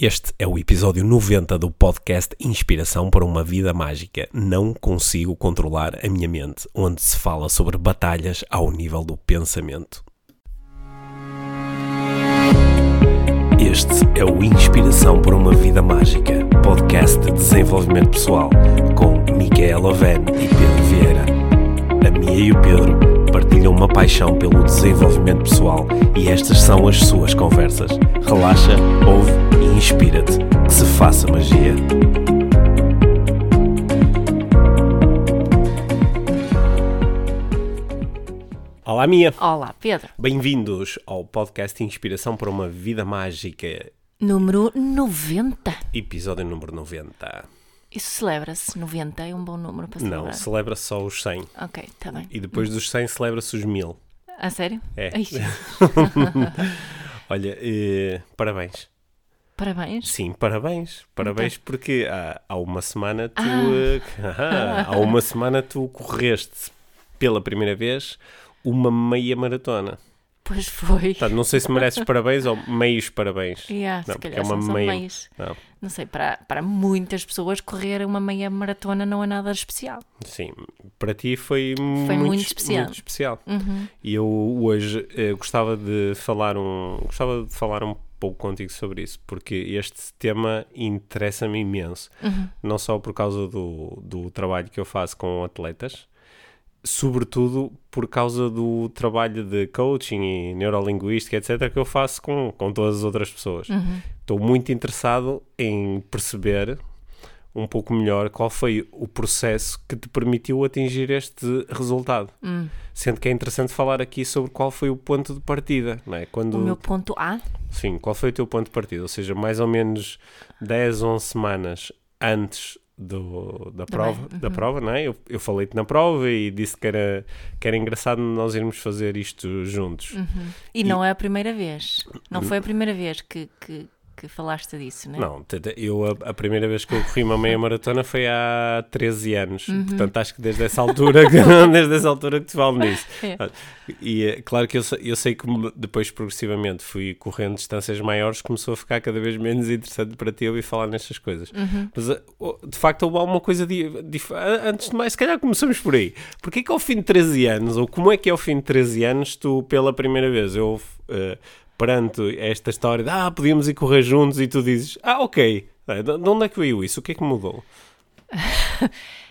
Este é o episódio 90 do podcast Inspiração para uma Vida Mágica. Não consigo controlar a minha mente, onde se fala sobre batalhas ao nível do pensamento. Este é o Inspiração para uma Vida Mágica, podcast de desenvolvimento pessoal, com Micaela Oven e Pedro Vieira. A Mia e o Pedro partilham uma paixão pelo desenvolvimento pessoal e estas são as suas conversas. Relaxa, ouve e inspira-te. Que se faça magia. Olá, Mia. Olá, Pedro. Bem-vindos ao podcast Inspiração para uma Vida Mágica, Número 90. episódio número 90. Isso celebra-se. 90 é um bom número para celebrar. Não, celebra só os 100 Ok, está bem. e depois dos 100 celebra-se os 1000. A sério? É. Olha, eh, parabéns. Parabéns. Sim, parabéns. Parabéns porque há, há uma semana tu. Ah. ah, há uma semana tu correste pela primeira vez uma meia maratona. Pois foi. Portanto, não sei se mereces parabéns ou meios parabéns. Yeah, Não, se calhar é uma meia- meios. Não, Não sei, para, para muitas pessoas correr uma meia maratona não é nada especial. sim, para ti foi, Foi muito, muito especial. muito especial. Uhum. E eu hoje eh, gostava de falar um gostava de falar um pouco contigo sobre isso, porque este tema interessa-me imenso, Uhum. não só por causa do, do trabalho que eu faço com atletas, sobretudo por causa do trabalho de coaching e neurolinguística, etc., que eu faço com, com todas as outras pessoas. Uhum. Estou muito interessado em perceber um pouco melhor qual foi o processo que te permitiu atingir este resultado. Hum. Sendo que é interessante falar aqui sobre qual foi o ponto de partida, não é? Quando, O meu ponto A. Sim, qual foi o teu ponto de partida? Ou seja, mais ou menos 10, 11 semanas antes do, da, prova, bem, da uhum. prova, não é? Eu, eu falei-te na prova e disse que era, que era engraçado nós irmos fazer isto juntos. Uhum. E, não é a primeira vez. Não foi a primeira vez que, que, que falaste disso? Não, tenta- eu a, a primeira vez que eu corri uma meia maratona foi há 13 anos. Uhum. Portanto, acho que desde essa altura, que- desde essa altura que te falo nisso. É. E é claro que eu, sei- eu sei que depois progressivamente fui correndo distâncias maiores, começou a ficar cada vez menos interessante para ti ouvir falar nestas coisas. Uhum. Mas eh, de facto houve alguma coisa a- antes de mais, se calhar começamos por aí. Porquê que ao fim de 13 anos, ou como é que ao fim de 13 anos, tu pela primeira vez, eu eh, perante esta história de ah, podíamos ir correr juntos e tu dizes, ah, ok, de de onde é que veio isso? O que é que mudou?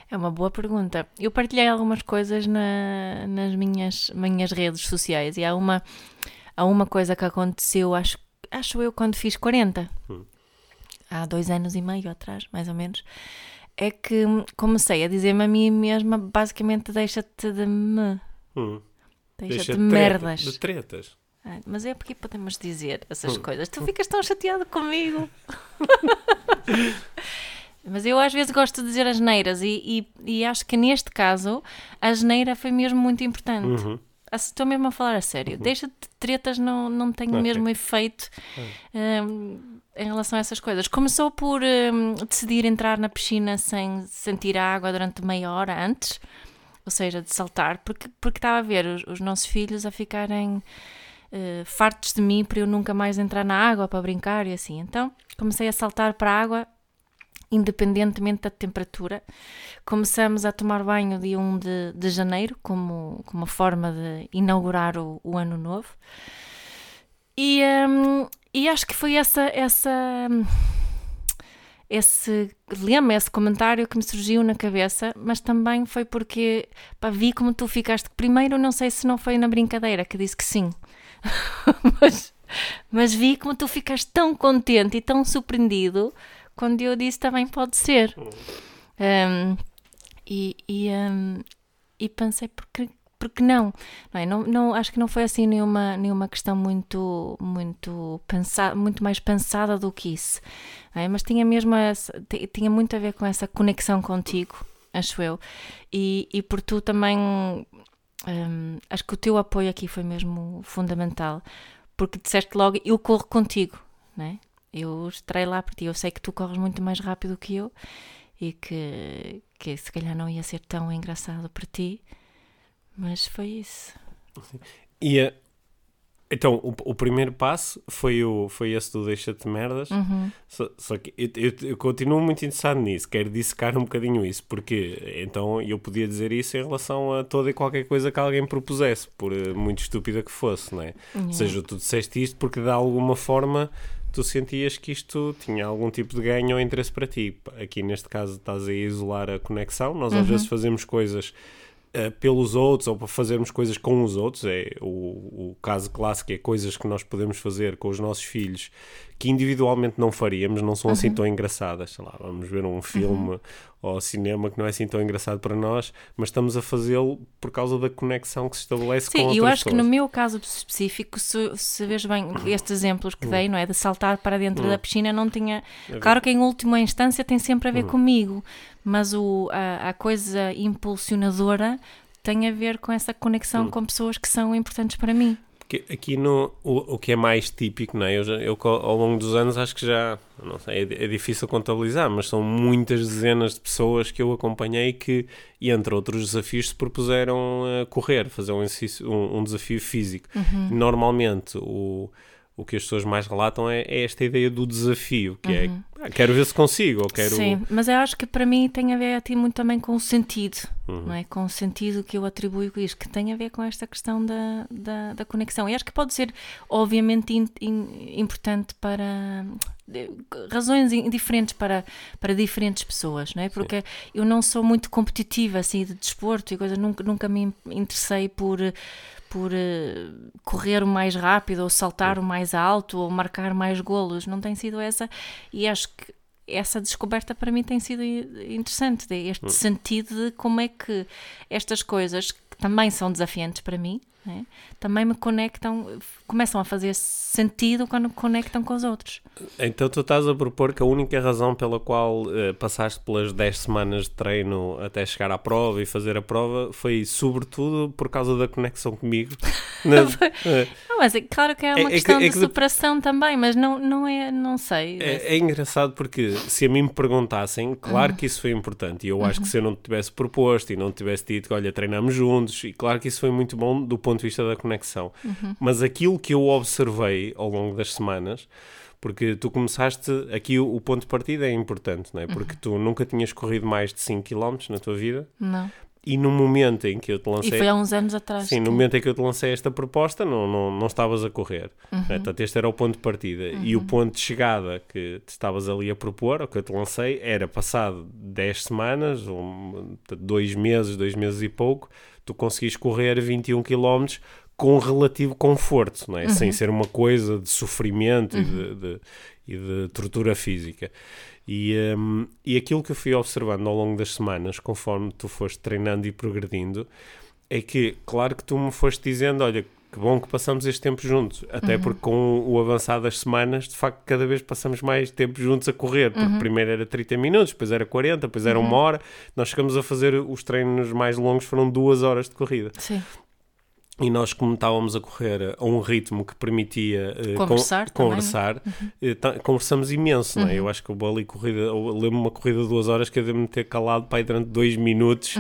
É uma boa pergunta. Eu partilhei algumas coisas na- nas minhas, minhas redes sociais e há uma, há uma coisa que aconteceu, acho, acho eu, quando fiz 40, Hum. há dois anos e meio atrás, mais ou menos, é que comecei a dizer-me a mim mesma, basicamente, deixa-te de me. Hum, Deixa-te deixa de merdas. De tretas. Mas é porque podemos dizer essas coisas. Tu ficas tão chateado comigo. Mas eu às vezes gosto de dizer as neiras e, e, e acho que neste caso a geneira foi mesmo muito importante. Uhum. Estou mesmo a falar a sério. Deixa de tretas, não, não tem o mesmo efeito hum, em relação a essas coisas. Começou por hum, decidir entrar na piscina sem sentir a água durante meia hora antes, ou seja, de saltar, porque, porque estava a ver os, os nossos filhos a ficarem eh, fartos de mim para eu nunca mais entrar na água para brincar e assim. Então comecei a saltar para a água independentemente da temperatura. Começamos a tomar banho dia 1 de, de janeiro, como, como uma forma de inaugurar o, o ano novo. E, hum, e acho que foi essa, essa, esse lema, esse comentário que me surgiu na cabeça, mas também foi porque pá, vi como tu ficaste. Primeiro, não sei se não foi na brincadeira que disse que sim, mas, mas vi como tu ficaste tão contente e tão surpreendido quando eu disse também pode ser. Um, e, e, um, e pensei, porque, porque não? Não, é? não, não? Acho que não foi assim nenhuma, nenhuma questão muito, muito, pensa, muito mais pensada do que isso. é? Mas tinha mesmo essa- ti- tinha muito a ver com essa conexão contigo, acho eu. E, e por tu também. Um, acho que o teu apoio aqui foi mesmo fundamental. Porque disseste logo, eu corro contigo, não é? Eu estarei lá por ti. Eu sei que tu corres muito mais rápido que eu e que, que se calhar não ia ser tão engraçado para ti, mas foi isso. E a- Então, o, o primeiro passo foi, o, foi esse do deixa-te merdas. Uhum. Só, só que eu, eu, eu continuo muito interessado nisso, quero dissecar um bocadinho isso, porque então eu podia dizer isso em relação a toda e qualquer coisa que alguém propusesse, por eh, muito estúpida que fosse, não é? Ou seja, tu disseste isto porque de alguma forma tu sentias que isto tinha algum tipo de ganho ou interesse para ti. Aqui neste caso estás a isolar a conexão, nós às vezes fazemos coisas uh, pelos outros ou para fazermos coisas com os outros. É o, o caso clássico é coisas que nós podemos fazer com os nossos filhos que individualmente não faríamos, não são assim tão engraçadas. Sei lá, vamos ver um filme ou cinema que não é assim tão engraçado para nós, mas estamos a fazê-lo por causa da conexão que se estabelece com Sim, eu acho que pessoas. no meu caso específico, se, se vês bem estes exemplos que dei, não é? De saltar para dentro da piscina, não tinha. Claro que em última instância tem sempre a ver comigo, mas o, a, a coisa impulsionadora tem a ver com essa conexão com pessoas que são importantes para mim. Porque aqui no, o, o que é mais típico, não é? Eu, já- eu ao longo dos anos acho que já, não sei, é, é difícil contabilizar, mas são muitas dezenas de pessoas que eu acompanhei que, entre outros desafios, se propuseram a correr, fazer um, exercício, um, um desafio físico. Normalmente o, o que as pessoas mais relatam é, é esta ideia do desafio, que é, ah, quero ver se consigo, ou quero... Sim, mas eu acho que para mim tem a ver a ti muito também com o sentido, não é? Com o sentido que eu atribuo a isto, que tem a ver com esta questão da, da, da conexão. E acho que pode ser, obviamente, in- in- importante para razões diferentes para, para diferentes pessoas, não é? Porque eu não sou muito competitiva assim de desporto e coisa, nunca, nunca me interessei por por eh, correr o mais rápido ou saltar o mais alto ou marcar mais golos, não tem sido essa. E acho que essa descoberta para mim tem sido interessante, este sentido de como é que estas coisas que também são desafiantes para mim, né, também me conectam, começam a fazer sentido quando conectam com os outros. Então tu estás a propor que a única razão pela qual eh, passaste pelas 10 semanas de treino até chegar à prova e fazer a prova foi sobretudo por causa da conexão comigo. Na- eh, Não, mas é claro que é uma É- é que- questão é de que de- superação também, mas não, não é, não sei. é, é engraçado porque se a mim me perguntassem, claro que isso foi importante. E eu acho que se eu não te tivesse proposto e não te tivesse dito que olha, treinamos juntos, e claro que isso foi muito bom do ponto de vista da conexão. Mas aquilo que eu observei ao longo das semanas. Porque tu começaste, aqui o, o ponto de partida é importante, não é? Porque tu nunca tinhas corrido mais de 5 km na tua vida Não. e no momento em que eu te E lancei. foi há uns anos atrás. Sim, no que- momento em que eu te lancei esta proposta, não, não, não estavas a correr. Uhum. né? Portanto, este era o ponto de partida. E o ponto de chegada que te estavas ali a propor, ou que eu te lancei, era passado 10 semanas, ou, dois meses, dois meses e pouco, tu conseguis correr 21 km com relativo conforto, não é? Uhum. sem ser uma coisa de sofrimento e, de, de- e de tortura física. E, hum, e aquilo que eu fui observando ao longo das semanas, conforme tu foste treinando e progredindo, é que, claro que tu me foste dizendo, olha, que bom que passamos este tempo juntos, até porque com o avançar das semanas, de facto, cada vez passamos mais tempo juntos a correr, porque primeiro era 30 minutos, depois era 40, depois era uma hora, nós chegamos a fazer os treinos mais longos, foram duas horas de corrida. Sim. E nós, como estávamos a correr a um ritmo que permitia eh, con- Conversar também, conversar eh, ta- conversamos imenso, não é? Eu acho que houve ali corrida, eu lembro-me uma corrida de duas horas que eu devo-me ter calado para aí durante dois minutos,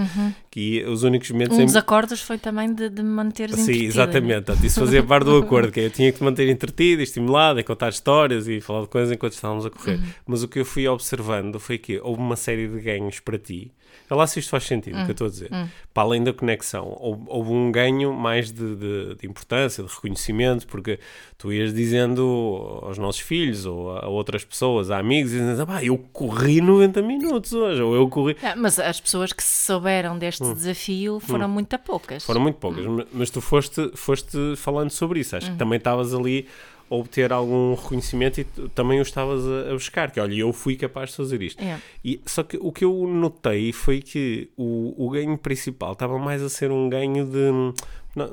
que os únicos momentos Um em dos acordos foi também de, de me manteres Sim, entretida, exatamente. Portanto, isso fazia parte do acordo, que eu tinha que te manter entretido, e estimulado, e contar histórias e falar de coisas enquanto estávamos a correr. Mas o que eu fui observando foi que houve uma série de ganhos para ti. Vê lá se isto faz sentido, o que eu estou a dizer. Para além da conexão, houve, houve um ganho mais de, de- de importância, de reconhecimento, porque tu ias dizendo aos nossos filhos ou a, outras pessoas, a amigos, dizendo, ah, eu corri 90 minutos hoje, ou eu corri. Ah, mas as pessoas que souberam deste desafio foram muito poucas. Hum. Foram muito poucas, ma- mas tu foste, foste falando sobre isso. Acho que também estavas ali a obter algum reconhecimento e também o estavas a, a buscar. Que olha, eu fui capaz de fazer isto. É. E, só que o que eu notei foi que o, o ganho principal estava mais a ser um ganho de.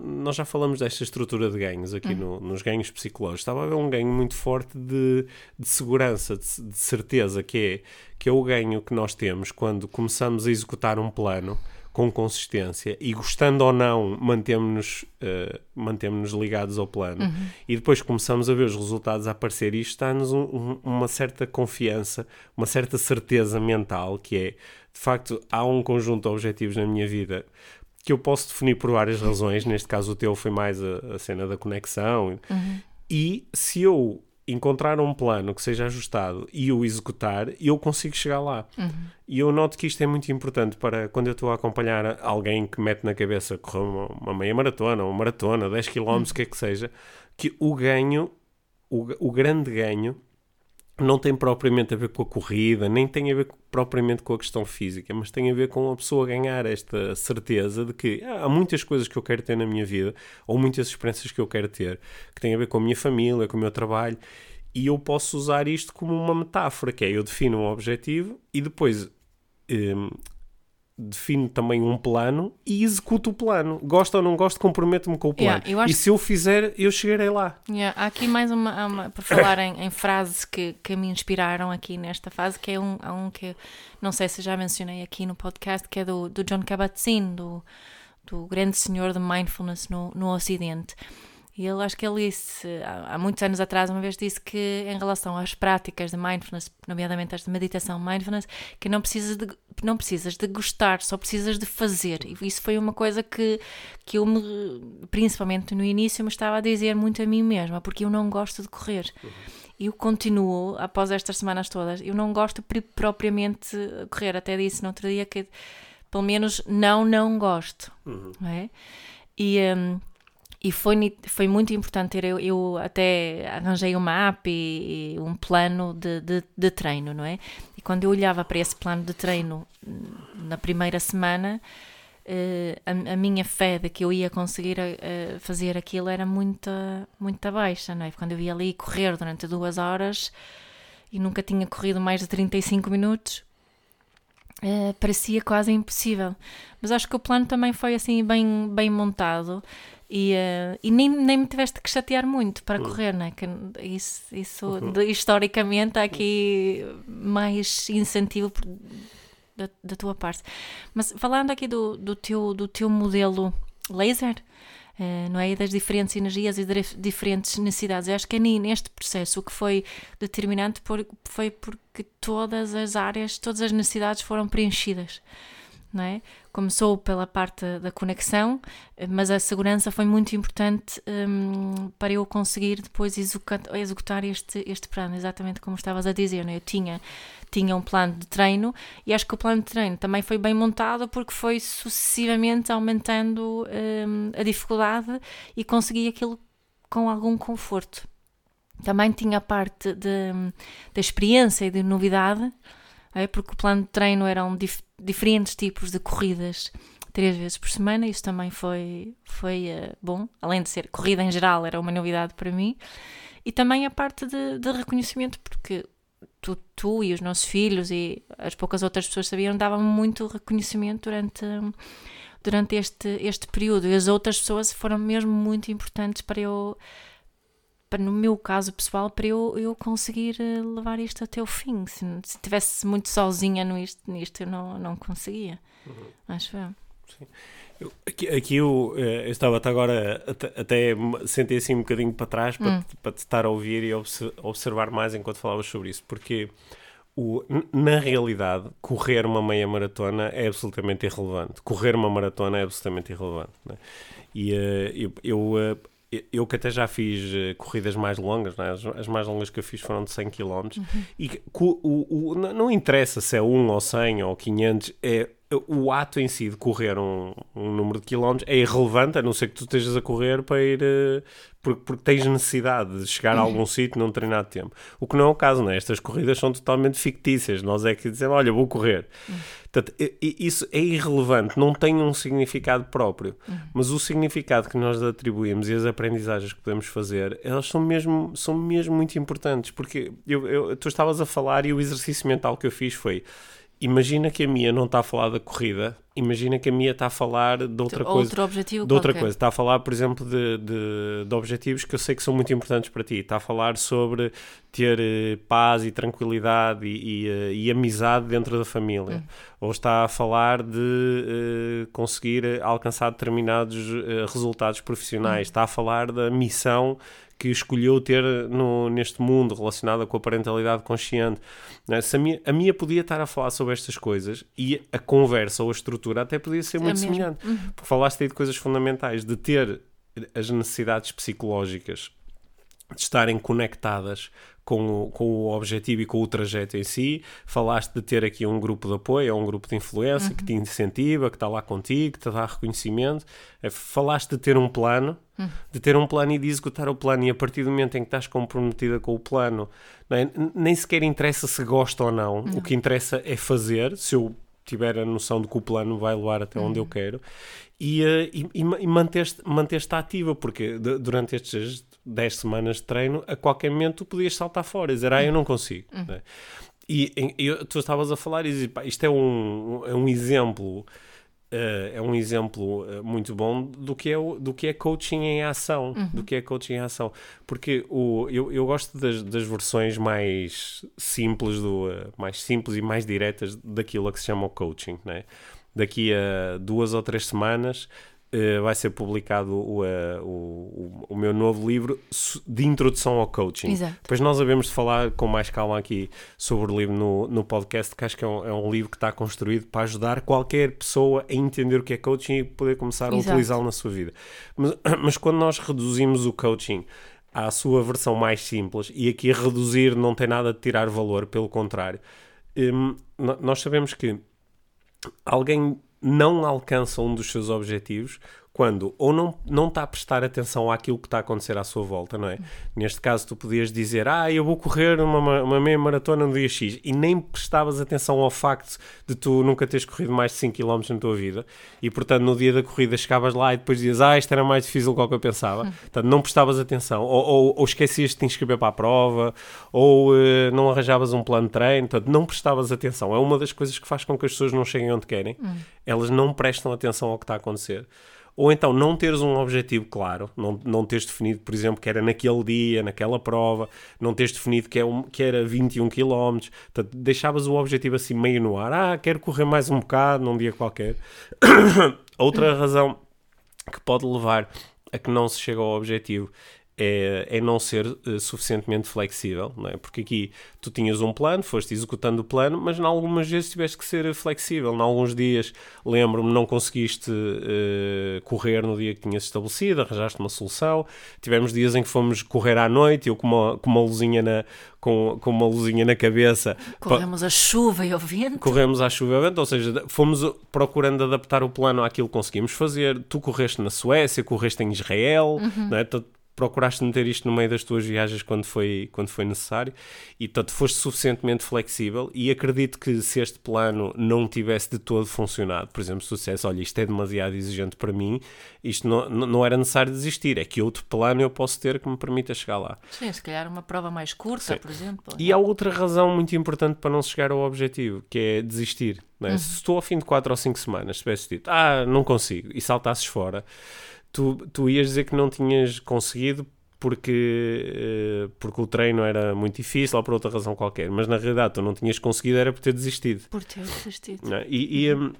Nós já falamos desta estrutura de ganhos aqui no- nos ganhos psicológicos. Estava a haver um ganho muito forte de, de segurança, de, de certeza, que é, que é o ganho que nós temos quando começamos a executar um plano com consistência e gostando ou não mantemos-nos eh, mantemos-nos ligados ao plano. E depois começamos a ver os resultados a aparecer. E isto dá-nos um- um- uma certa confiança, uma certa certeza mental que é, de facto, há um conjunto de objetivos na minha vida que eu posso definir por várias razões. Neste caso, o teu foi mais a, a cena da conexão. Uhum. E se eu encontrar um plano que seja ajustado e o executar, eu consigo chegar lá. Uhum. E eu noto que isto é muito importante para quando eu estou a acompanhar alguém que mete na cabeça correr uma, uma meia maratona, uma maratona, 10 km, Uhum. o que é que seja, que o ganho, o, o grande ganho, não tem propriamente a ver com a corrida, nem tem a ver propriamente com a questão física, mas tem a ver com a pessoa ganhar esta certeza de que há muitas coisas que eu quero ter na minha vida, ou muitas experiências que eu quero ter, que têm a ver com a minha família, com o meu trabalho, e eu posso usar isto como uma metáfora, que é eu defino um objetivo e depois hum, defino também um plano e executo o plano. Gosto ou não gosto, comprometo-me com o plano. Yeah, E se eu fizer, eu chegarei lá. Yeah, há aqui mais uma, uma por falar em, em frases que, que me inspiraram aqui nesta fase, que é um, um que não sei se já mencionei aqui no podcast, que é do, do John Kabat-Zinn, do, do grande senhor de mindfulness no, no Ocidente. E ele, acho que ele disse, há, há muitos anos atrás, uma vez disse que em relação às práticas de mindfulness, nomeadamente as de meditação mindfulness, que não precisas de, não precisas de gostar, só precisas de fazer. E isso foi uma coisa que, que eu, me, principalmente no início, me estava a dizer muito a mim mesma, porque eu não gosto de correr. E eu continuo, após estas semanas todas, eu não gosto pri- propriamente de correr. Até disse no outro dia que, pelo menos, não, não gosto. não é? E, hum, e foi, foi muito importante ter. Eu, eu até arranjei uma app e, e um plano de, de, de treino, não é? E quando eu olhava para esse plano de treino hum, na primeira semana, eh, a, a minha fé de que eu ia conseguir eh, fazer aquilo era muito, muito baixa, não é? Quando eu ia ali correr durante duas horas e nunca tinha corrido mais de 35 minutos, eh, parecia quase impossível. Mas acho que o plano também foi assim bem, bem montado e, eh, e nem, nem me tiveste que chatear muito para correr, não é? Que isso, isso de- historicamente há aqui mais incentivo por- da, da tua parte. Mas falando aqui do, do, teu, do teu modelo laser, eh, não é? E das diferentes energias e das diferentes necessidades. Eu acho que é neste processo o que foi determinante por, foi porque todas as áreas, todas as necessidades foram preenchidas. É? Começou pela parte da conexão, mas a segurança foi muito importante hum, para eu conseguir depois executar, este, este plano, exatamente como estavas a dizer. é? Eu tinha, tinha um plano de treino e acho que o plano de treino também foi bem montado porque foi sucessivamente aumentando hum, a dificuldade e consegui aquilo com algum conforto. Também tinha a parte da experiência e de novidade, é? porque o plano de treino eram dif- diferentes tipos de corridas três vezes por semana, isso também foi, foi eh, bom, além de ser corrida em geral, era uma novidade para mim, e também a parte de, de reconhecimento, porque tu, tu e os nossos filhos e as poucas outras pessoas sabiam, davam muito reconhecimento durante, durante este, este período, e as outras pessoas foram mesmo muito importantes para eu para, no meu caso pessoal, para eu, eu conseguir eh, levar isto até o fim. Se, se estivesse muito sozinha no isto, nisto, eu não, não conseguia. Acho eu. Eu- Aqui, aqui eu, eh, eu estava até agora, até, até sentei assim um bocadinho para trás para, te- para te estar a ouvir e obse- observar mais enquanto falavas sobre isso, porque o, na realidade, correr uma meia maratona é absolutamente irrelevante. Correr uma maratona é absolutamente irrelevante. né? E eh, eu, eu, eh, eu que até já fiz eh, corridas mais longas, né? as, as mais longas que eu fiz foram de 100 km, e que co- o, o- não não interessa se é 1 ou 100 ou 500, é o ato em si de correr um, um número de quilómetros é irrelevante, a não ser que tu estejas a correr para ir eh, porque, porque tens necessidade de chegar a algum sítio num determinado tempo. O que não é o caso, não é? Estas corridas são totalmente fictícias. Nós é que dizemos, olha, vou correr. Portanto, i- i- isso é irrelevante, não tem um significado próprio. Mas o significado que nós atribuímos e as aprendizagens que podemos fazer, elas são mesmo, são mesmo muito importantes. Porque eu, eu- tu estavas a falar e o exercício mental que eu fiz foi imagina que a minha não está a falar da corrida, imagina que a minha está a falar de outra Outro coisa. objetivo De outra qualquer. coisa, está a falar, por exemplo, de, de, de objetivos que eu sei que são muito importantes para ti. Está a falar sobre ter eh, paz e tranquilidade e, e, eh, e amizade dentro da família. Ou está a falar de eh, conseguir alcançar determinados eh, resultados profissionais. Está a falar da missão que escolheu ter no, neste mundo relacionada com a parentalidade consciente. Né? Se a, minha, a minha podia estar a falar sobre estas coisas e a conversa ou a estrutura até podia ser muito mesmo. semelhante. Uhum. Porque falaste aí de coisas fundamentais, de ter as necessidades psicológicas de estarem conectadas com o, com o objetivo e com o trajeto em si. Falaste de ter aqui um grupo de apoio, um grupo de influência que te incentiva, que está lá contigo, que te dá reconhecimento. É, Falaste de ter um plano, de ter um plano e de executar o plano, e a partir do momento em que estás comprometida com o plano, é? Nem sequer interessa se gosta ou não, o que interessa é fazer. Se eu tiver a noção de que o plano vai levar até onde eu quero e, eh, e, e ma- manter-te ativa, porque durante estes 10 semanas de treino, a qualquer momento tu podias saltar fora e dizer, ah, eu não consigo. né? E eu- tu estavas a falar e isto é um, é um exemplo. eh, é um exemplo eh, muito bom do que é, o- do que é coaching em ação. Do que é coaching em ação. Porque o, eu, eu gosto das, das versões mais simples, do, eh, mais simples e mais diretas daquilo a que se chama o coaching. Né? Daqui a duas ou três semanas eh, vai ser publicado o, eh, o, o, meu novo livro de introdução ao coaching. Exato. Depois nós havemos de falar com mais calma aqui sobre o livro no, no podcast, que acho que é um, é um livro que está construído para ajudar qualquer pessoa a entender o que é coaching e poder começar a utilizá-lo na sua vida. Mas, mas quando nós reduzimos o coaching à sua versão mais simples, e aqui reduzir não tem nada de tirar valor, pelo contrário, no- nós sabemos que alguém não alcança um dos seus objetivos quando ou não, não está a prestar atenção àquilo que está a acontecer à sua volta, não é? Neste caso, tu podias dizer, ah, eu vou correr uma, ma- uma meia maratona no dia X e nem prestavas atenção ao facto de tu nunca teres corrido mais de 5 km na tua vida e, portanto, no dia da corrida chegavas lá e depois dizias, ah, isto era mais difícil do que eu pensava. Portanto, não prestavas atenção ou, ou, ou esquecias de te inscrever para a prova ou eh, não arranjavas um plano de treino, portanto, não prestavas atenção. É uma das coisas que faz com que as pessoas não cheguem onde querem. Elas não prestam atenção ao que está a acontecer. Ou então não teres um objetivo claro, não, não teres definido, por exemplo, que era naquele dia, naquela prova, não teres definido que, é um, que era 21 km, portanto, deixavas o objetivo assim meio no ar, ah, quero correr mais um bocado num dia qualquer. Outra razão que pode levar a que não se chegue ao objetivo é, é não ser eh, suficientemente flexível, não é? Porque aqui tu tinhas um plano, foste executando o plano, mas em algumas vezes tiveste que ser flexível. Em alguns dias, lembro-me, não conseguiste eh, correr no dia que tinhas estabelecido, arranjaste uma solução. Tivemos dias em que fomos correr à noite, eu com uma, com uma luzinha na com, com uma luzinha na cabeça Corremos a chuva e o vento. corremos à chuva e ao vento, ou seja, fomos procurando adaptar o plano àquilo que conseguimos fazer. Tu correste na Suécia, correste em Israel, não é? Procuraste meter isto no meio das tuas viagens quando foi, quando foi necessário e, portanto, foste suficientemente flexível e acredito que se este plano não tivesse de todo funcionado, por exemplo, dissesse, olha, isto é demasiado exigente para mim, isto não, não era necessário desistir, é que outro plano eu posso ter que me permita chegar lá. Sim, se calhar uma prova mais curta, Sim. por exemplo. E há outra razão muito importante para não chegar ao objetivo, que é desistir. é? Se estou ao fim de 4 ou 5 semanas, se tivesse dito, ah, não consigo, e saltasses fora, tu, tu ias dizer que não tinhas conseguido porque, eh, porque o treino era muito difícil ou por outra razão qualquer, mas na realidade tu não tinhas conseguido era por ter desistido. Por ter desistido. não é? E, e, hum,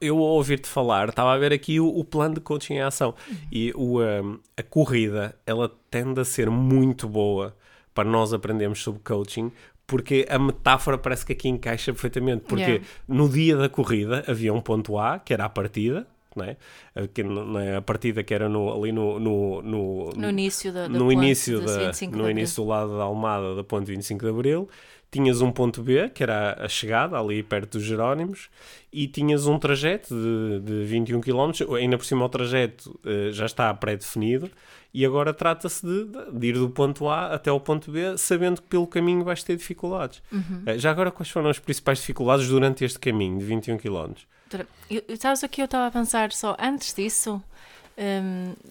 eu ao ouvir-te falar, estava a ver aqui o, o plano de coaching em ação. E o, hum, a corrida, ela tende a ser muito boa para nós aprendermos sobre coaching, porque a metáfora parece que aqui encaixa perfeitamente. Porque Yeah. no dia da corrida havia um ponto A, que era a partida, não é? A- que não é? a partida que era no- ali no, no, no, No início da, da no ponte início, da, 25 de no início do lado da Almada da ponte 25 de Abril, tinhas um ponto B, que era a chegada, ali perto dos Jerónimos, e tinhas um trajeto de, de 21 km, ainda por cima o trajeto eh, já está pré-definido, e agora trata-se de, de ir do ponto A até ao ponto B, sabendo que pelo caminho vais ter dificuldades. Uhum. Eh, já agora, quais foram as principais dificuldades durante este caminho de 21 km? Dura- Eu, eu- sabes o que eu estava a pensar só antes disso?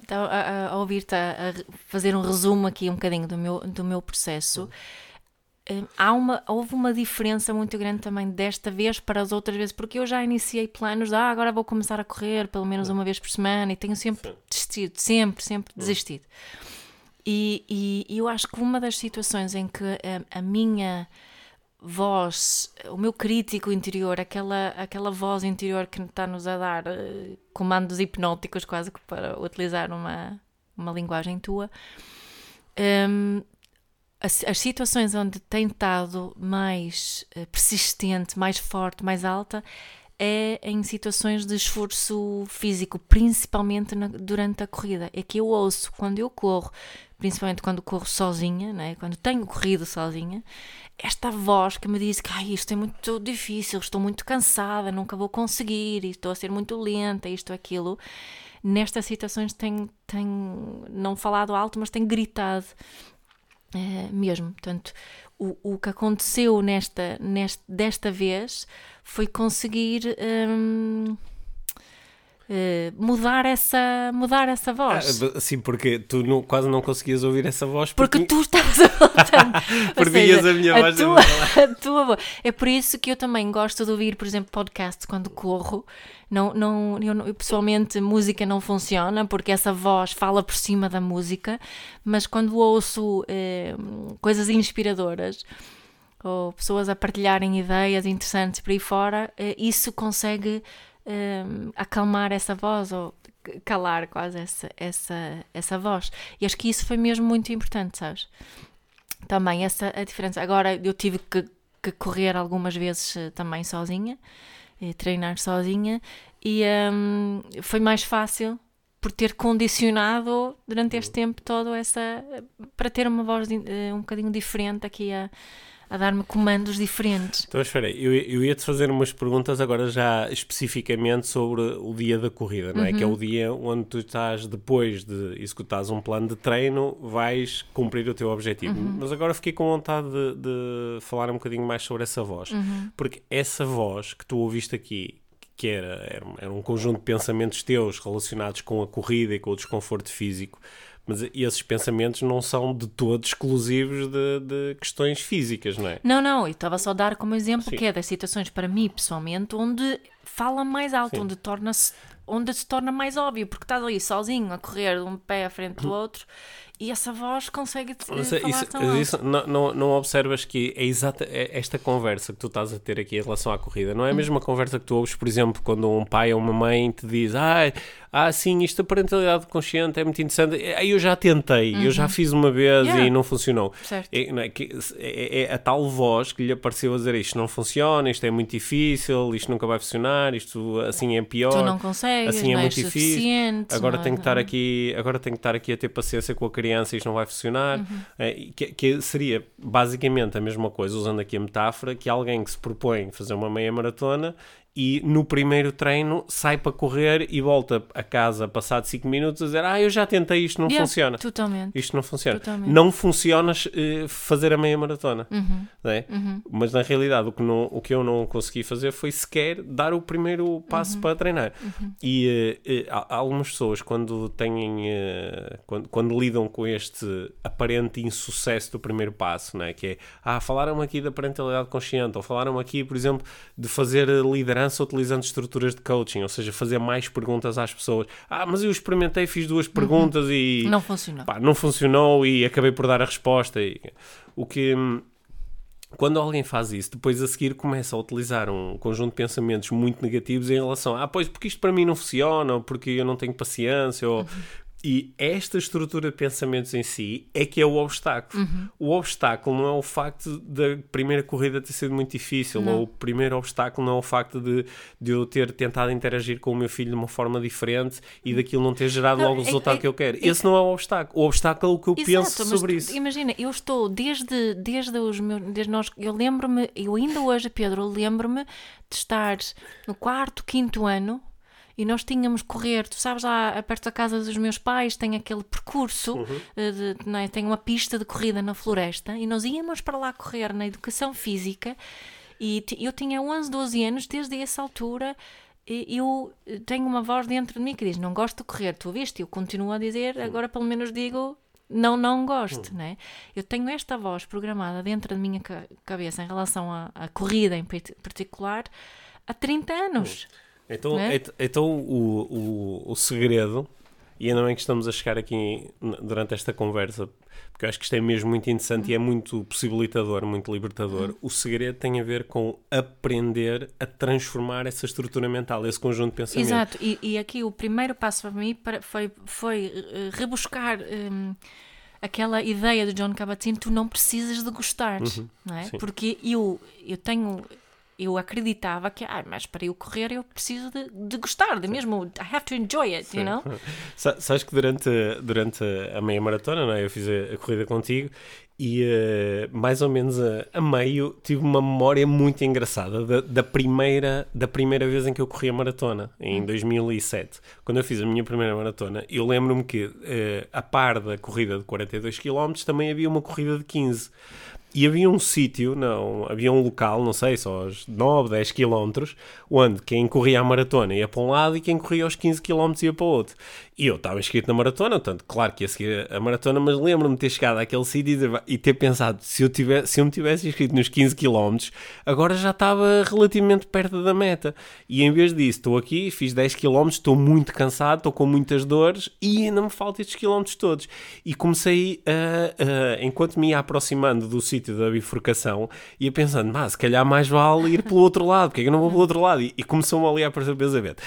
Estava a, a- a ouvir-te a, a fazer um resumo aqui um bocadinho do meu, do meu processo. Hum, há uma, houve uma diferença muito grande também desta vez para as outras vezes, porque eu já iniciei planos de ah, agora vou começar a correr pelo menos uma vez por semana e tenho sempre desistido, sempre, sempre desistido. E, e- e eu acho que uma das situações em que a, a minha voz, o meu crítico interior, aquela, aquela voz interior que está-nos a dar eh, comandos hipnóticos, quase que para utilizar uma, uma linguagem tua, Um, as, as, situações onde tem estado mais uh, persistente, mais forte, mais alta, é em situações de esforço físico, principalmente na, durante a corrida. É que eu ouço quando eu corro, principalmente quando corro sozinha, né? quando tenho corrido sozinha, esta voz que me diz que ah, isto é muito difícil, estou muito cansada, nunca vou conseguir, estou a ser muito lenta, isto, aquilo. Nestas situações tenho, tenho não falado alto, mas tenho gritado é, mesmo. Portanto, o, o que aconteceu nesta, nesta, desta vez foi conseguir hum, uh, mudar, essa, mudar essa voz. Ah, sim, porque tu não, quase não conseguias ouvir essa voz. Porque, porque tu estavas a voltar. porque ias a minha a voz. Tua, a tua voz. É por isso que eu também gosto de ouvir, por exemplo, podcasts quando corro. Não, não, eu, eu, pessoalmente, música não funciona porque essa voz fala por cima da música, mas quando ouço eh, coisas inspiradoras ou pessoas a partilharem ideias interessantes por aí fora, eh, isso consegue um, acalmar essa voz ou calar quase essa, essa, essa voz. E acho que isso foi mesmo muito importante, sabes? Também essa a diferença. Agora eu tive que, que correr algumas vezes uh, também sozinha, treinar sozinha, e um, foi mais fácil por ter condicionado durante este tempo todo essa para ter uma voz um bocadinho diferente aqui a a dar-me comandos diferentes. Então, espera aí, eu, eu ia-te fazer umas perguntas agora já especificamente sobre o dia da corrida, não é? Uhum. Que é o dia onde tu estás, depois de executares um plano de treino, vais cumprir o teu objetivo. Uhum. Mas agora fiquei com vontade de, de, falar um bocadinho mais sobre essa voz. Uhum. Porque essa voz que tu ouviste aqui, que era, era, um conjunto de pensamentos teus relacionados com a corrida e com o desconforto físico, mas esses pensamentos não são de todo exclusivos de, de questões físicas, não é? Não, não, eu estava só a dar como exemplo Sim. que é das situações para mim pessoalmente onde fala mais alto, Sim. onde torna-se onde se torna mais óbvio, porque estás ali sozinho a correr de um pé à frente do outro e essa voz consegue te Mas, falar isso, tão isso não, não, não, observas que é exata é esta conversa que tu estás a ter aqui em relação à corrida, não é a mesma hum. conversa que tu ouves, por exemplo, quando um pai ou uma mãe te diz ah, ah sim, isto da parentalidade consciente é muito interessante, aí eu já tentei, uhum. eu já uhum. fiz uma vez yeah. e não funcionou. É, não é, é, é, a tal voz que lhe apareceu a dizer isto não funciona, isto é muito difícil, isto nunca vai funcionar, isto assim é pior. Tu não consegues, assim é muito é difícil. Agora tenho que estar aqui, agora tenho que estar aqui a ter paciência com a criança criança isto não vai funcionar. Uhum. É, que, que, seria basicamente a mesma coisa, usando aqui a metáfora, que alguém que se propõe fazer uma meia maratona e no primeiro treino sai para correr e volta a casa passado 5 minutos a dizer ah, eu já tentei, isto não yeah, funciona. Totalmente. Isto não funciona. Totalmente. Não funciona uh, fazer a meia maratona. Uhum. É? Uhum. Mas na realidade o que, não, o que eu não consegui fazer foi sequer dar o primeiro passo uhum. para treinar. Uhum. E uh, uh, algumas pessoas quando têm quando, quando, lidam com este aparente insucesso do primeiro passo, não é? que é ah, falaram aqui da parentalidade consciente ou falaram aqui, por exemplo, de fazer liderança liderança utilizando estruturas de coaching, ou seja, fazer mais perguntas às pessoas. Ah, mas eu experimentei, fiz duas uhum. perguntas uhum. e. Não funcionou. Pá, não funcionou e acabei por dar a resposta. E, o que. Quando alguém faz isso, depois a seguir começa a utilizar um conjunto de pensamentos muito negativos em relação a, ah, pois, porque isto para mim não funciona, ou porque eu não tenho paciência, ou uhum. E esta estrutura de pensamentos em si é que é o obstáculo. Uhum. O obstáculo não é o facto da primeira corrida ter sido muito difícil, não. ou o primeiro obstáculo não é o facto de, de eu ter tentado interagir com o meu filho de uma forma diferente e daquilo não ter gerado não, logo o é, resultado é, que eu quero. É, Esse não é o obstáculo. O obstáculo é o que eu exato, penso sobre isso. Imagina, eu estou desde, desde os meus. Desde nós, eu lembro-me, eu ainda hoje, Pedro, lembro-me de estar no quarto, quinto ano e nós tínhamos correr, tu sabes lá perto da casa dos meus pais tem aquele percurso, uhum. Eh, de, não é? tem uma pista de corrida na floresta e nós íamos para lá correr na educação física e eu tinha 11, 12 anos, desde essa altura eu tenho uma voz dentro de mim que diz não gosto de correr, tu viste? Eu continuo a dizer, agora pelo menos digo não, não gosto, uhum. né? Eu tenho esta voz programada dentro da minha cabeça em relação à, à corrida em particular há 30 anos. Uhum. Então, é? então o, o, o segredo, e ainda bem que estamos a chegar aqui durante esta conversa, porque eu acho que isto é mesmo muito interessante e é muito possibilitador, muito libertador. Uhum. O segredo tem a ver com aprender a transformar essa estrutura mental, esse conjunto de pensamentos. Exato, e, e aqui o primeiro passo para mim foi, foi uh, rebuscar. Um, aquela ideia do John Kabat-Zinn, tu não precisas de gostar, não é? sim. Porque eu, eu tenho, eu acreditava que, ah, mas para eu correr eu preciso de, de gostar, de mesmo, I have to enjoy it, you know? Sa- Sabes que durante, durante a meia maratona, não é? eu fiz a, a corrida contigo e eh, mais ou menos a, a meio tive uma memória muito engraçada da, da primeira, da primeira vez em que eu corri a maratona, em 2007. Quando eu fiz a minha primeira maratona, eu lembro-me que eh, a par da corrida de 42 km também havia uma corrida de 15 e havia um sítio, não, havia um local, não sei, só aos 9, 10 km, onde quem corria a maratona ia para um lado e quem corria aos 15 km ia para o outro. E eu estava inscrito na maratona, portanto, claro que ia seguir a maratona, mas lembro-me de ter chegado àquele sítio e ter pensado, se eu, tivesse, se eu me tivesse inscrito nos 15 km, agora já estava relativamente perto da meta. E em vez disso, estou aqui, fiz 10 km, estou muito cansado, estou com muitas dores e ainda me faltam estes quilómetros todos. E comecei a, a- enquanto me ia aproximando do sítio da bifurcação, ia pensando, mas se calhar mais vale ir pelo outro lado, porque é que eu não vou pelo outro lado? E, e começou-me ali a aparecer o pensamento.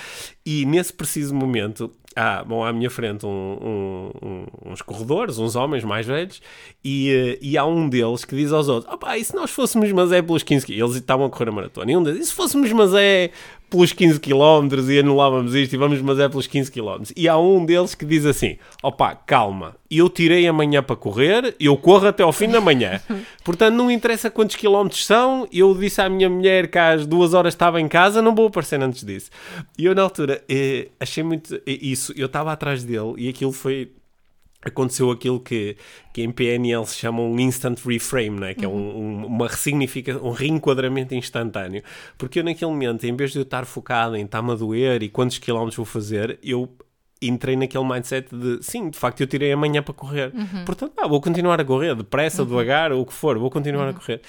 E nesse preciso momento, há, bom, à minha frente um- um- uns corredores, uns homens mais velhos, e, eh, e há um deles que diz aos outros: opá, e se nós fôssemos, mas é pelos 15 km? Eles estavam a correr a maratona. E um deles, e se fôssemos, mas é pelos 15 km e anulávamos isto e vamos, mas é pelos 15 km. E há um deles que diz assim: opá, calma, eu tirei amanhã para correr, eu corro até ao fim da manhã. Portanto, não interessa quantos quilómetros são. Eu disse à minha mulher que às duas horas estava em casa, não vou aparecer antes disso. E eu, na altura, eh, achei muito eh, isso. Eu estava atrás dele e aquilo foi aconteceu aquilo que, que em PNL se chama um instant reframe, né? que é um, um, uma ressignificação, um reenquadramento instantâneo. Porque eu naquele momento, em vez de eu estar focado em está-me a doer e quantos quilómetros vou fazer, eu entrei naquele mindset de sim, de facto eu tirei amanhã para correr. Portanto, ah, vou continuar a correr, depressa, devagar, ou o que for, vou continuar a correr.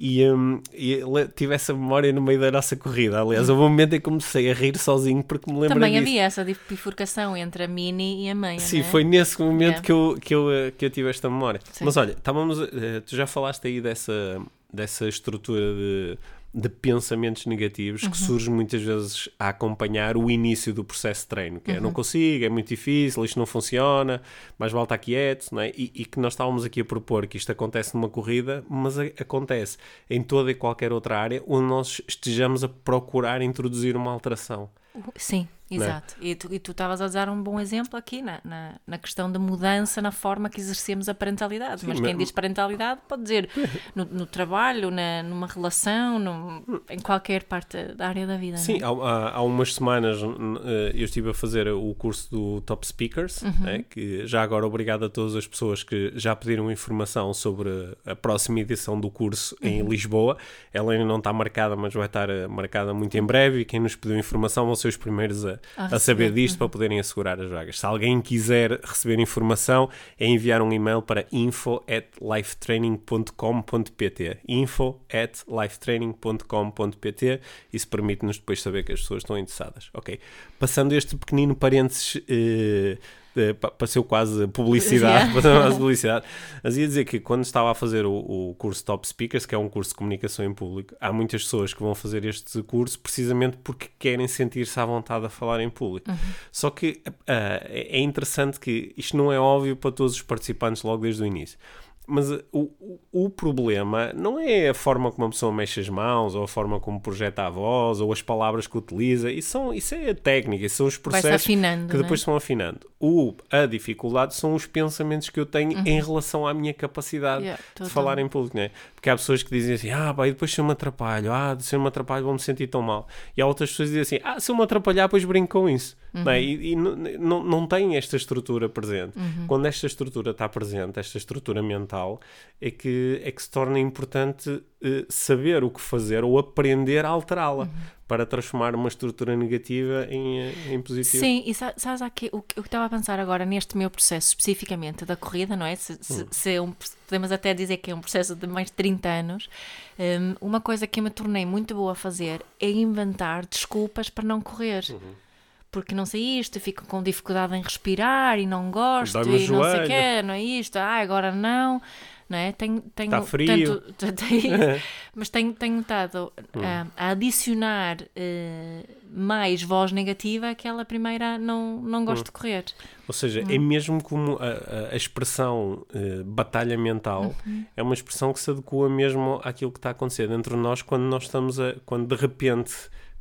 E, hum, e tive essa memória no meio da nossa corrida. Aliás, houve um momento em que comecei a rir sozinho porque me lembro Também disso. havia essa bifurcação entre a mini e a meia, Sim, é? foi nesse momento Yeah. que, eu, que, eu, eh, que eu tive esta memória. Sim. Mas olha, estávamos, eh, tu já falaste aí dessa, dessa estrutura de, de pensamentos negativos Uhum. que surge muitas vezes a acompanhar o início do processo de treino, que é Uhum. não consigo, é muito difícil, isto não funciona, mais vale estar quieto, não é? e, e que nós estávamos aqui a propor que isto acontece numa corrida, mas a- acontece em toda e qualquer outra área onde nós estejamos a procurar introduzir uma alteração. Sim? Exato. E tu e tu estavas a dar um bom exemplo aqui na, na, na questão da mudança na forma que exercemos a parentalidade. mas quem mas- diz parentalidade pode dizer no, no trabalho, na, numa relação, no- em qualquer parte da área da vida. Sim, é? há, há- há umas semanas eh, eu estive a fazer o curso do Top Speakers, Uhum. né, que já agora obrigado a todas as pessoas que já pediram informação sobre a próxima edição do curso em Uhum. Lisboa. Ela ainda não está marcada, mas vai estar eh, marcada muito em breve e quem nos pediu informação vão ser os primeiros a, A a saber disto para poderem assegurar as vagas. Se alguém quiser receber informação, é enviar um e-mail para info at lifetraining.com.pt info at lifetraining.com.pt Isso permite-nos depois saber que as pessoas estão interessadas. Ok? Passando este pequenino parênteses... eh, eh, pa- pareceu quase publicidade, Yeah. publicidade. Mas ia dizer que quando estava a fazer o, o curso Top Speakers, que é um curso de comunicação em público, há muitas pessoas que vão fazer este curso precisamente porque querem sentir-se à vontade a falar em público. Só que é é interessante que isto não é óbvio para todos os participantes logo desde o início. Mas uh, o, o, problema não é a forma como uma pessoa mexe as mãos, ou a forma como projeta a voz, ou as palavras que utiliza. Isso, são, isso é a técnica, isso são os processos que é? depois se vão afinando. O, a dificuldade são os pensamentos que eu tenho em relação à minha capacidade Uhum. Yeah, de falar em público, né? Porque há pessoas que dizem assim, ah, pá, e depois se eu me atrapalho, ah, se eu me atrapalho vou-me sentir tão mal. E há outras pessoas que dizem assim, ah, se eu me atrapalhar, depois brinco com isso. Não é? E, e não, não, não tem esta estrutura presente. Quando esta estrutura está presente, esta estrutura mental, é que, é que se torna importante eh, saber o que fazer ou aprender a alterá-la para transformar uma estrutura negativa em, eh, em positiva. Sim, e sa- sabes aqui, o que eu estava a pensar agora neste meu processo, especificamente da corrida, não é? Se, se- se é um, podemos até dizer que é um processo de mais de 30 anos. hum, uma coisa que eu me tornei muito boa a fazer é inventar desculpas para não correr. Porque não sei isto, fico com dificuldade em respirar e não gosto e não sei o joelho. quê, não é isto, ah, agora não. não é? Tenho, tenho, Tá frio. tanto- tenho- mas tenho, tenho estado a, a adicionar eh, mais voz negativa àquela primeira não, não gosto de correr. Ou seja, é mesmo como a, a- expressão eh, batalha mental é uma expressão que se adequa mesmo àquilo que está a acontecer dentro de nós quando nós estamos a. quando de repente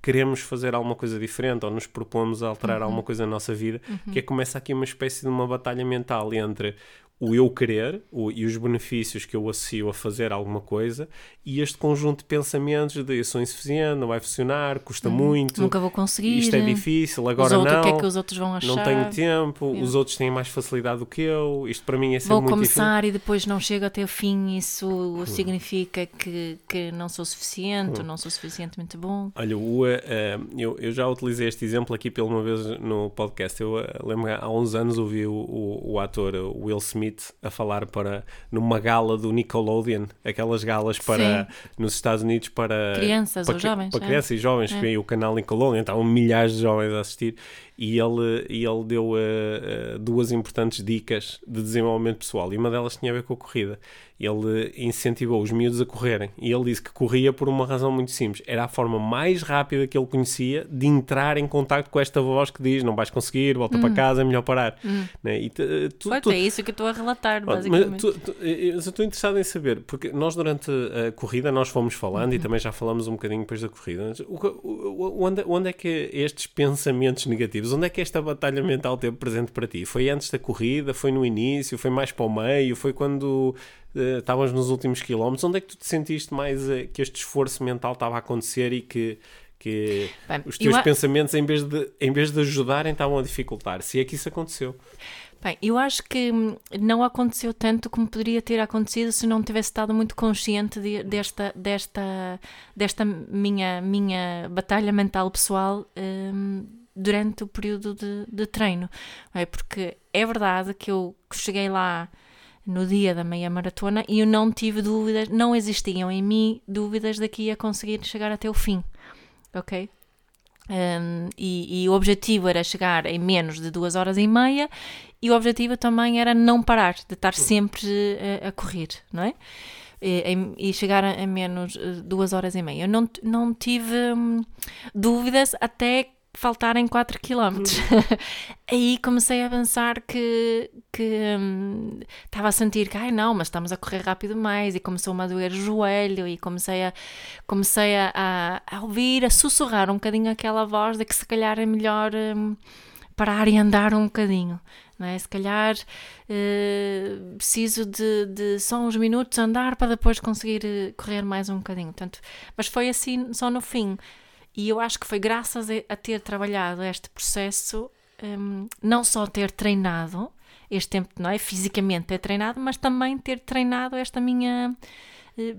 queremos fazer alguma coisa diferente ou nos propomos a alterar alguma coisa na nossa vida, que é que começa aqui uma espécie de uma batalha mental entre o eu querer o- e os benefícios que eu associo a fazer alguma coisa e este conjunto de pensamentos de eu sou insuficiente, não vai funcionar, custa muito, Nunca vou conseguir. isto é difícil, Os agora outros, não O que é que os outros vão achar? não tenho tempo, Yeah. os outros têm mais facilidade do que eu, isto para mim é sempre Vou muito começar e depois não chego até o fim, isso significa que, que não sou suficiente, ou não sou suficientemente bom. difícil. Olha, o, eh, eu, eu já utilizei este exemplo aqui pela uma vez no podcast. Eu eh, lembro há uns anos ouvi o, o, o ator Will Smith a falar para numa gala do Nickelodeon, aquelas galas para nos Estados Unidos para Crianças para, ou cri- jovens, para é. crianças e jovens, É. que o canal Nickelodeon, estavam milhares de jovens a assistir e ele, e ele deu eh, eh, duas importantes dicas de desenvolvimento pessoal e uma delas tinha a ver com a corrida. Ele incentivou os miúdos a correrem e ele disse que corria por uma razão muito simples. Era a forma mais rápida que ele conhecia de entrar em contacto com esta voz que diz não vais conseguir, volta para casa, é melhor parar. Né? E te- tu- tu- é isso que estou a relatar, basicamente. Mas tu, tu, eu estou interessado em saber, porque nós durante a corrida nós fomos falando e também já falamos um bocadinho depois da corrida. o- o- onde, onde é que estes pensamentos negativos, onde é que esta batalha mental teve presente para ti? Foi antes da corrida? Foi no início? Foi mais para o meio? Foi quando eh, estavas nos últimos quilómetros? Onde é que tu te sentiste mais eh, que este esforço mental estava a acontecer e que, que Bem, os eu teus pensamentos, em vez, de, em vez de ajudarem, estavam a dificultar? Se é que isso aconteceu. Bem, eu acho que hum, não aconteceu tanto como poderia ter acontecido se não tivesse estado muito consciente de- desta, desta, desta minha, minha batalha mental pessoal hum, durante o período de, de treino. É porque é verdade que eu cheguei lá no dia da meia maratona e eu não tive dúvidas, não existiam em mim dúvidas de que ia conseguir chegar até o fim, ok? Um, e, e o objetivo era chegar em menos de duas horas e meia e o objetivo também era não parar, de estar sempre eh, a, correr, não é? E, e chegar a, a menos eh, duas horas e meia. Eu não, não tive hum, dúvidas até faltarem 4 km. Aí comecei a pensar que que, hum, estava a sentir que, ai não, mas estamos a correr rápido mais e começou-me a doer o joelho e comecei a comecei a, a, ouvir, a sussurrar um bocadinho aquela voz de que se calhar é melhor hum, parar e andar um bocadinho. Não é? Se calhar eh, preciso de, de só uns minutos andar para depois conseguir eh, correr mais um bocadinho. Portanto, mas foi assim só no fim. E eu acho que foi graças a, ter trabalhado este processo, hum, não só ter treinado este tempo, não é? Fisicamente ter treinado, mas também ter treinado esta minha, eh,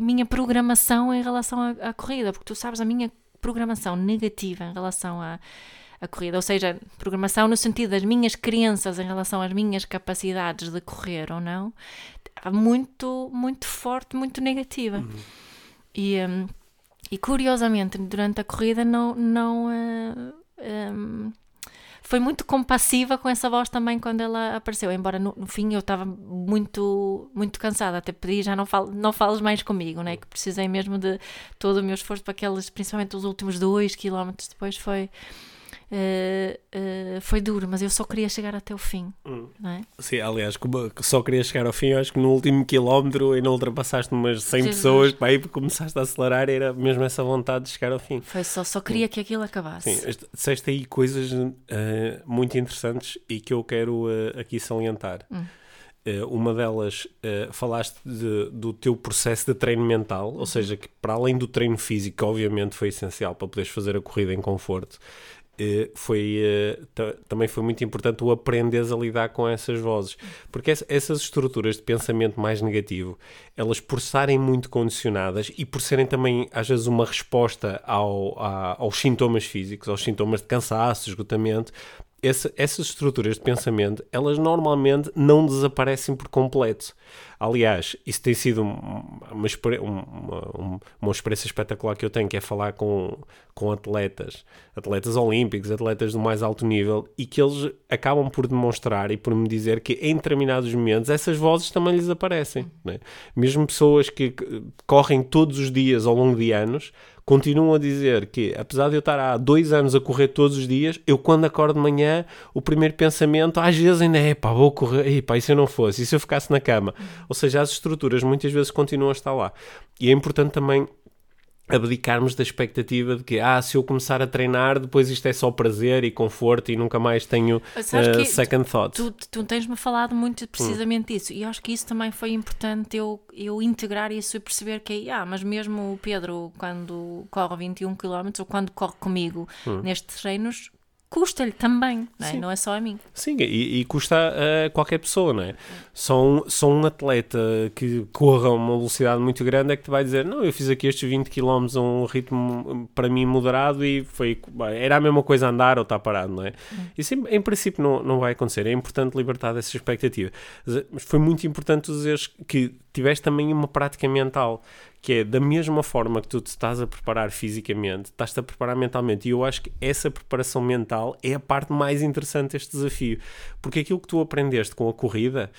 minha programação em relação à, à corrida, porque tu sabes a minha programação negativa em relação à, à corrida, ou seja, programação no sentido das minhas crenças em relação às minhas capacidades de correr ou não, muito, muito forte, muito negativa. E, hum, e curiosamente, durante a corrida, não. não eh, hum, foi muito compassiva com essa voz também quando ela apareceu, embora no, no fim eu estava muito muito cansada, até pedi já não, falo, não fales mais comigo, né? que precisei mesmo de todo o meu esforço para aqueles, principalmente os últimos dois quilómetros depois foi eh, eh, foi duro, mas eu só queria chegar até o fim, não é? Sim, aliás, como só queria chegar ao fim, eu acho que no último quilómetro ainda ultrapassaste umas 100 Jesus. pessoas, pá, aí começaste a acelerar, era mesmo essa vontade de chegar ao fim. Foi só, só queria que aquilo acabasse. Sim, este- disseste aí coisas eh, muito interessantes e que eu quero aqui salientar. Eh, uma delas, falaste de- do teu processo de treino mental, ou seja, que para além do treino físico, obviamente foi essencial para poderes fazer a corrida em conforto, foi, eh, ta- também foi muito importante o aprenderes a lidar com essas vozes. Porque essa- essas estruturas de pensamento mais negativo, elas por estarem muito condicionadas e por serem também, às vezes, uma resposta ao, a- aos sintomas físicos, aos sintomas de cansaço, esgotamento, essa- essas estruturas de pensamento, elas normalmente não desaparecem por completo. Aliás, isso tem sido uma, uma, uma experiência espetacular que eu tenho, que é falar com, com atletas, atletas olímpicos, atletas do mais alto nível, e que eles acabam por demonstrar e por me dizer que em determinados momentos essas vozes também lhes aparecem. Né? Mesmo pessoas que correm todos os dias ao longo de anos continuam a dizer que, apesar de eu estar há dois anos a correr todos os dias, eu quando acordo de manhã, o primeiro pensamento às vezes ainda é pá, vou correr, e pá, e se eu não fosse, e se eu ficasse na cama? Ou seja, as estruturas muitas vezes continuam a estar lá. E é importante também abdicarmos da expectativa de que, ah, se eu começar a treinar, depois isto é só prazer e conforto e nunca mais tenho uh, second thoughts. Tu, tu, tens-me falado muito precisamente hum. disso e acho que isso também foi importante eu, eu integrar isso e perceber que, ah, mas mesmo o Pedro, quando corre 21 km ou quando corre comigo hum. nestes treinos, custa-lhe também, não é? não é só a mim. Sim, e, e custa a qualquer pessoa, não é? Só um, só um atleta que corra a uma velocidade muito grande é que te vai dizer, não, eu fiz aqui estes 20 km a um ritmo para mim moderado e foi, era a mesma coisa andar ou estar parado, não é? Hum. Isso em, em, princípio não, não vai acontecer, é importante libertar dessa expectativa. Mas foi muito importante dizeres que tiveste também uma prática mental que é da mesma forma que tu te estás a preparar fisicamente, estás-te a preparar mentalmente. E eu acho que essa preparação mental é a parte mais interessante deste desafio. Porque aquilo que tu aprendeste com a corrida,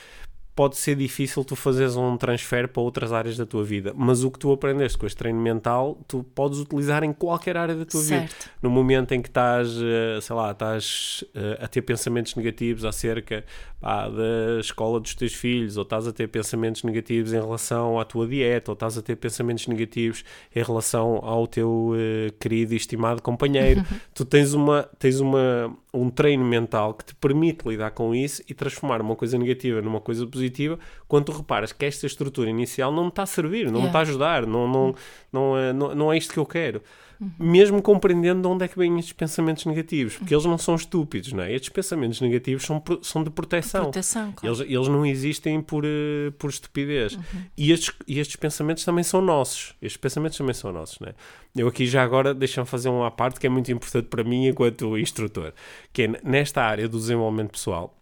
pode ser difícil tu fazeres um transfer para outras áreas da tua vida, mas o que tu aprendeste com este treino mental, tu podes utilizar em qualquer área da tua certo. vida. No momento em que estás, eh, sei lá, estás eh, a ter pensamentos negativos acerca pá, da escola dos teus filhos, ou estás a ter pensamentos negativos em relação à tua dieta, ou estás a ter pensamentos negativos em relação ao teu uh, querido e estimado companheiro, tu tens uma tens uma um treino mental que te permite lidar com isso e transformar uma coisa negativa numa coisa positiva quando tu reparas que esta estrutura inicial não me está a servir, não yeah. me está a ajudar, não, não, não, é, não, não é isto que eu quero. Uhum. Mesmo compreendendo de onde é que vêm estes pensamentos negativos, porque uhum. eles não são estúpidos, não é? Estes pensamentos negativos são, são de proteção. proteção claro. eles, eles não existem por, uh, por estupidez. Uhum. E, estes, e estes pensamentos também são nossos. Estes pensamentos também são nossos, não é? Eu aqui já agora deixa-me fazer uma parte que é muito importante para mim enquanto instrutor, que é nesta área do desenvolvimento pessoal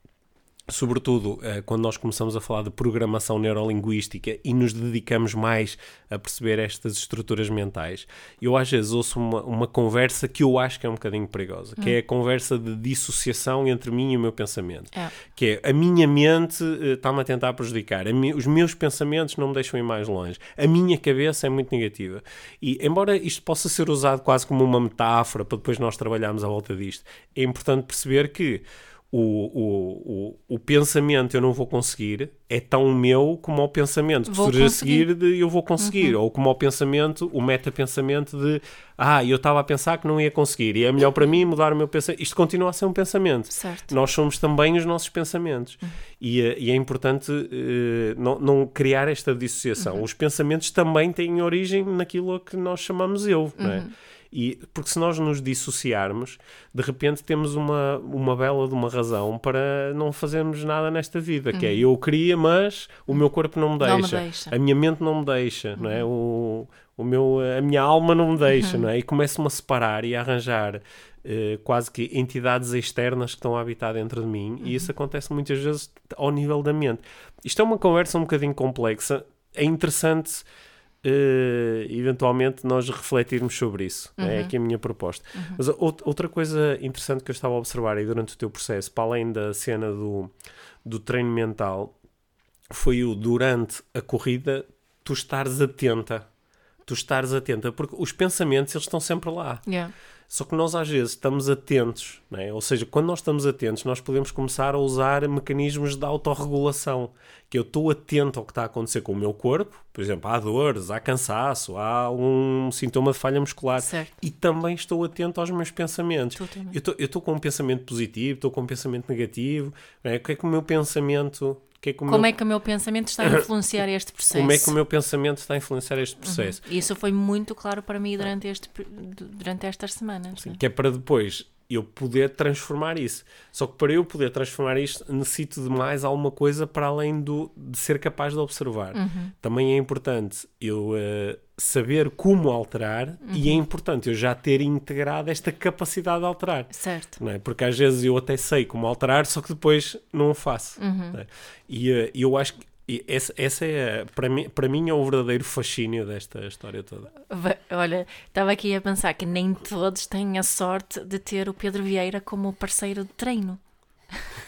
sobretudo eh, quando nós começamos a falar de programação neurolinguística e nos dedicamos mais a perceber estas estruturas mentais, eu às vezes ouço uma, uma conversa que eu acho que é um bocadinho perigosa, hum. que é a conversa de dissociação entre mim e o meu pensamento. É. Que é a minha mente uh, está-me a tentar prejudicar, a mi, os meus pensamentos não me deixam ir mais longe, a minha cabeça é muito negativa. E embora isto possa ser usado quase como uma metáfora para depois nós trabalharmos à volta disto, é importante perceber que o, o, o, o, pensamento eu não vou conseguir é tão meu como o pensamento que surge a seguir de eu vou conseguir, uhum. ou como o pensamento, o meta-pensamento de ah, eu estava a pensar que não ia conseguir e é melhor para mim mudar o meu pensamento. Isto continua a ser um pensamento. Certo. Nós somos também os nossos pensamentos uhum. e, eh, e, é importante uh, não, não, criar esta dissociação. Uhum. Os pensamentos também têm origem naquilo que nós chamamos eu, não é? E, porque se nós nos dissociarmos, de repente temos uma, uma bela de uma razão para não fazermos nada nesta vida, uhum. que é uhum. eu queria, mas o meu corpo não me deixa, não me deixa. a minha mente não me deixa, uhum. não é? Uhum. O, o meu, a minha alma não me deixa, uhum. não é? E começo-me a separar e a arranjar uh, quase que entidades externas que estão a habitar dentro de mim, e isso uhum. acontece muitas vezes ao nível da mente. Isto é uma conversa um bocadinho complexa, é interessante uh, eventualmente nós refletirmos sobre isso. Uhum. É aqui a minha proposta. Uhum. Mas outra coisa interessante que eu estava a observar aí durante o teu processo, para além da cena do, do treino mental, foi o durante a corrida tu estares atenta. Tu estares atenta, porque os pensamentos eles estão sempre lá. Yeah. Só que nós às vezes estamos atentos, é? ou seja, quando nós estamos atentos, nós podemos começar a usar mecanismos de autorregulação, que eu estou atento ao que está a acontecer com o meu corpo, por exemplo, há dores, há cansaço, há um sintoma de falha muscular, certo. e também estou atento aos meus pensamentos. Eu estou com um pensamento positivo, estou com um pensamento negativo, é? o que é que o meu pensamento que é que Como meu... é que o meu pensamento está a influenciar este processo? Como é que o meu pensamento está a influenciar este processo? Uhum. Isso foi muito claro para mim durante, este, durante estas semanas. Sim, que é para depois eu poder transformar isso. Só que para eu poder transformar isto, necessito de mais alguma coisa para além do, de ser capaz de observar. Uhum. Também é importante eu uh, saber como alterar uhum. e é uhum. importante eu já ter integrado esta capacidade de alterar. Certo. Não é? Porque às vezes eu até sei como alterar, só que depois não o faço. Uhum. É? E uh, eu acho que E esse, essa é, para mim, para mim, é o verdadeiro fascínio desta história toda. Olha, estava aqui a pensar que nem todos têm a sorte de ter o Pedro Vieira como parceiro de treino.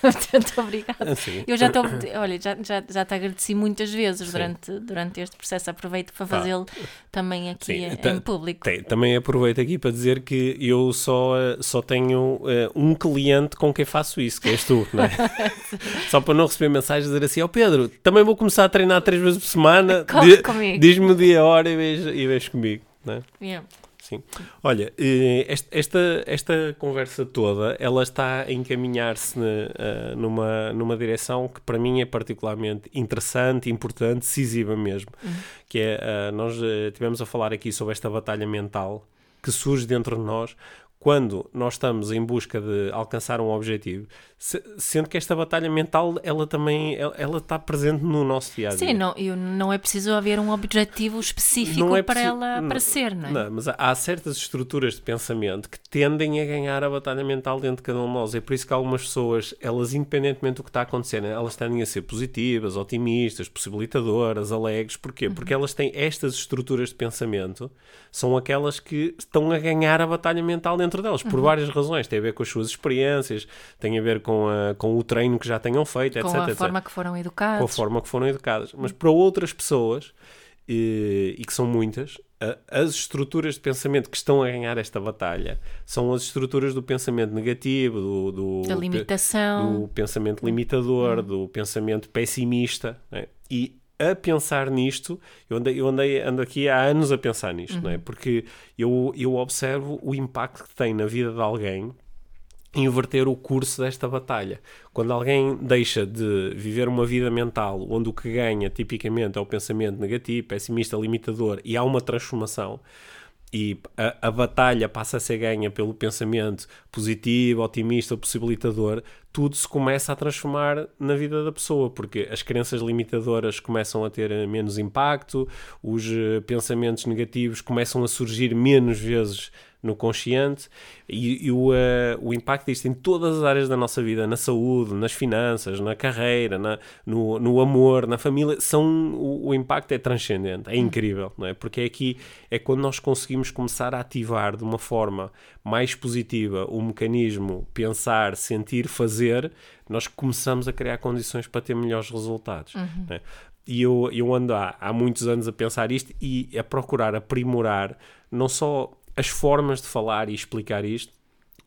Muito obrigada. Assim. Eu já estou, olha, já, já, já te agradeci muitas vezes durante, durante este processo. Aproveito para fazê-lo também aqui Sim, em, ta- público. Tem- também aproveito aqui para dizer que eu só, eh, só tenho eh, um cliente com quem faço isso, que és tu, não é? só para não receber mensagens dizer assim, ó Pedro, também vou começar a treinar três vezes por semana, Corre comigo." diz-me o dia e a hora e vês, e vês comigo, não é? Yeah. Sim. Olha, eh, est- esta, esta conversa toda, ela está a encaminhar-se eh, numa, numa direção que para mim é particularmente interessante, importante, decisiva mesmo, que é, eh, nós tivemos a falar aqui sobre esta batalha mental que surge dentro de nós quando nós estamos em busca de alcançar um objetivo, se- sendo que esta batalha mental, ela também, ela, ela está presente no nosso dia a dia. Sim, não, eu, não é preciso haver um objetivo específico Não é para ela não- aparecer, não é? Não, mas há, há certas estruturas de pensamento que tendem a ganhar a batalha mental dentro de cada um de nós. É por isso que algumas pessoas, elas, independentemente do que está acontecendo, elas tendem a ser positivas, otimistas, possibilitadoras, alegres. Porquê? Porque elas têm estas estruturas de pensamento, são aquelas que estão a ganhar a batalha mental dentro delas, por várias razões. Tem a ver com as suas experiências, tem a ver com, a- com o treino que já tenham feito, Com etc. a etc forma que foram educados. com a forma que foram educadas. Mas para outras pessoas, e, e que são muitas, a- as estruturas de pensamento que estão a ganhar esta batalha são as estruturas do pensamento negativo, do, do, Da limitação. do pensamento limitador, do pensamento pessimista. né? E a pensar nisto, eu, andei, eu andei, ando aqui há anos a pensar nisto, não é? porque eu, eu observo o impacto que tem na vida de alguém inverter o curso desta batalha. Quando alguém deixa de viver uma vida mental onde o que ganha tipicamente é o pensamento negativo, pessimista, limitador e há uma transformação e a, a batalha passa a ser ganha pelo pensamento positivo, otimista, possibilitador, tudo se começa a transformar na vida da pessoa, porque as crenças limitadoras começam a ter eh, menos impacto, os eh, pensamentos negativos começam a surgir menos vezes no consciente e, e o, eh, o impacto disto em todas as áreas da nossa vida, na saúde, nas finanças, na carreira, na- no, no amor, na família, são, o, o impacto é transcendente, é incrível, não é? Porque é aqui é quando nós conseguimos começar a ativar de uma forma mais positiva o mecanismo pensar, sentir, fazer, nós começamos a criar condições para ter melhores resultados. não é? E eu, eu ando há, há muitos anos a pensar isto e a procurar aprimorar não só as formas de falar e explicar isto,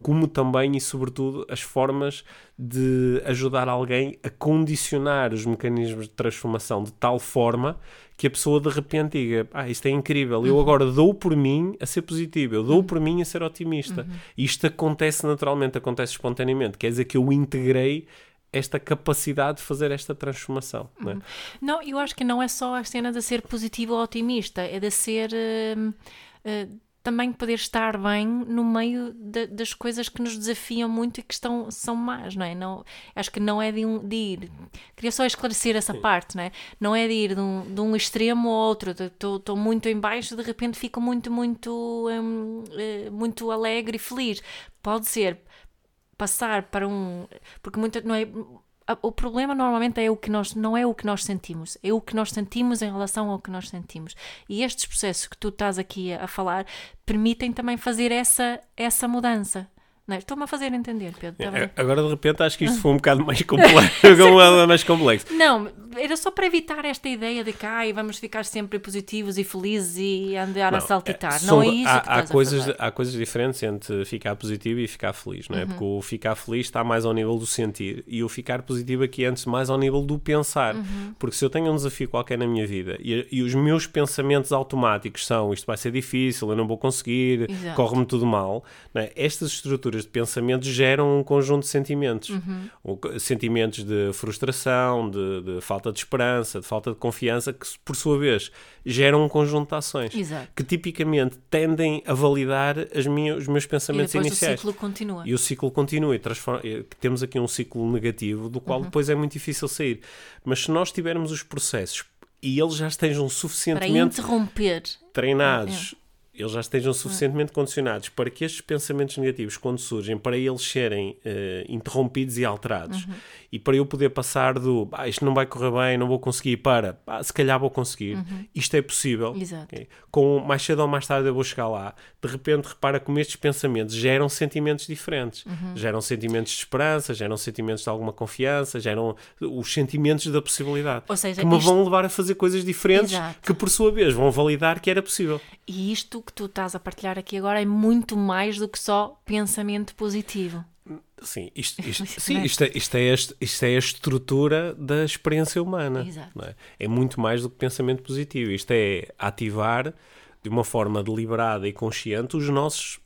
como também e sobretudo as formas de ajudar alguém a condicionar os mecanismos de transformação de tal forma que a pessoa de repente diga: Ah, isto é incrível, eu agora dou por mim a ser positivo, eu dou por mim a ser otimista. E isto acontece naturalmente, acontece espontaneamente, quer dizer que eu integrei esta capacidade de fazer esta transformação. não é? Não, eu acho que não é só a cena de ser positivo ou otimista, é de ser. hum, hum, também poder estar bem no meio da- das coisas que nos desafiam muito e que estão, são más, não é? Não, acho que não é de, um, de ir. Queria só esclarecer essa parte, não é? Não é de ir de um, de um extremo ao outro. Estou muito em baixo, de repente fico muito, muito, hum, eh, muito alegre e feliz. Pode ser passar para um. Porque muita, não é, o problema normalmente é o que nós não é o que nós sentimos, é o que nós sentimos em relação ao que nós sentimos. E estes processos que tu estás aqui a, falar permitem também fazer essa essa mudança. É? Estou-me a fazer entender, Pedro. tá bem? Agora de repente acho que isto foi um bocado mais complexo. mais complexo. Não, era só para evitar esta ideia de que ai, vamos ficar sempre positivos e felizes e andar a Não, saltitar. é, são- não é isso há, há coisas, a há coisas diferentes entre ficar positivo e ficar feliz, não é? Porque o ficar feliz está mais ao nível do sentir e o ficar positivo aqui antes mais ao nível do pensar. Porque se eu tenho um desafio qualquer na minha vida e, e os meus pensamentos automáticos são isto vai ser difícil, eu não vou conseguir, corre-me tudo mal, é? estas estruturas de pensamento geram um conjunto de sentimentos. Co- Sentimentos de frustração, de, de falta de esperança, de falta de confiança, que por sua vez geram um conjunto de ações Exato. que tipicamente tendem a validar as minhas, os meus E pensamentos depois iniciais. o ciclo continua. E o ciclo continua e e temos aqui um ciclo negativo do Uhum. qual depois é muito difícil sair. Mas se nós tivermos os processos e eles já estejam suficientemente treinados eles já estejam suficientemente condicionados para que estes pensamentos negativos, quando surgem, para eles serem uh, interrompidos e alterados. Uhum. E para eu poder passar do ah, isto não vai correr bem, não vou conseguir, para ah, se calhar vou conseguir, uhum. isto é possível. Okay? Com mais cedo ou mais tarde eu vou chegar lá. De repente, repara como estes pensamentos geram sentimentos diferentes. Uhum. Geram sentimentos de esperança, geram sentimentos de alguma confiança, geram os sentimentos da possibilidade. Ou seja, que me isto... vão levar a fazer coisas diferentes Exato. que, por sua vez, vão validar que era possível. E isto que tu estás a partilhar aqui agora é muito mais do que só pensamento positivo. Sim, isto, isto, sim, isto, é, isto, é a, isto é a estrutura da experiência humana. É? é? muito mais do que pensamento positivo. Isto é ativar de uma forma deliberada e consciente os nossos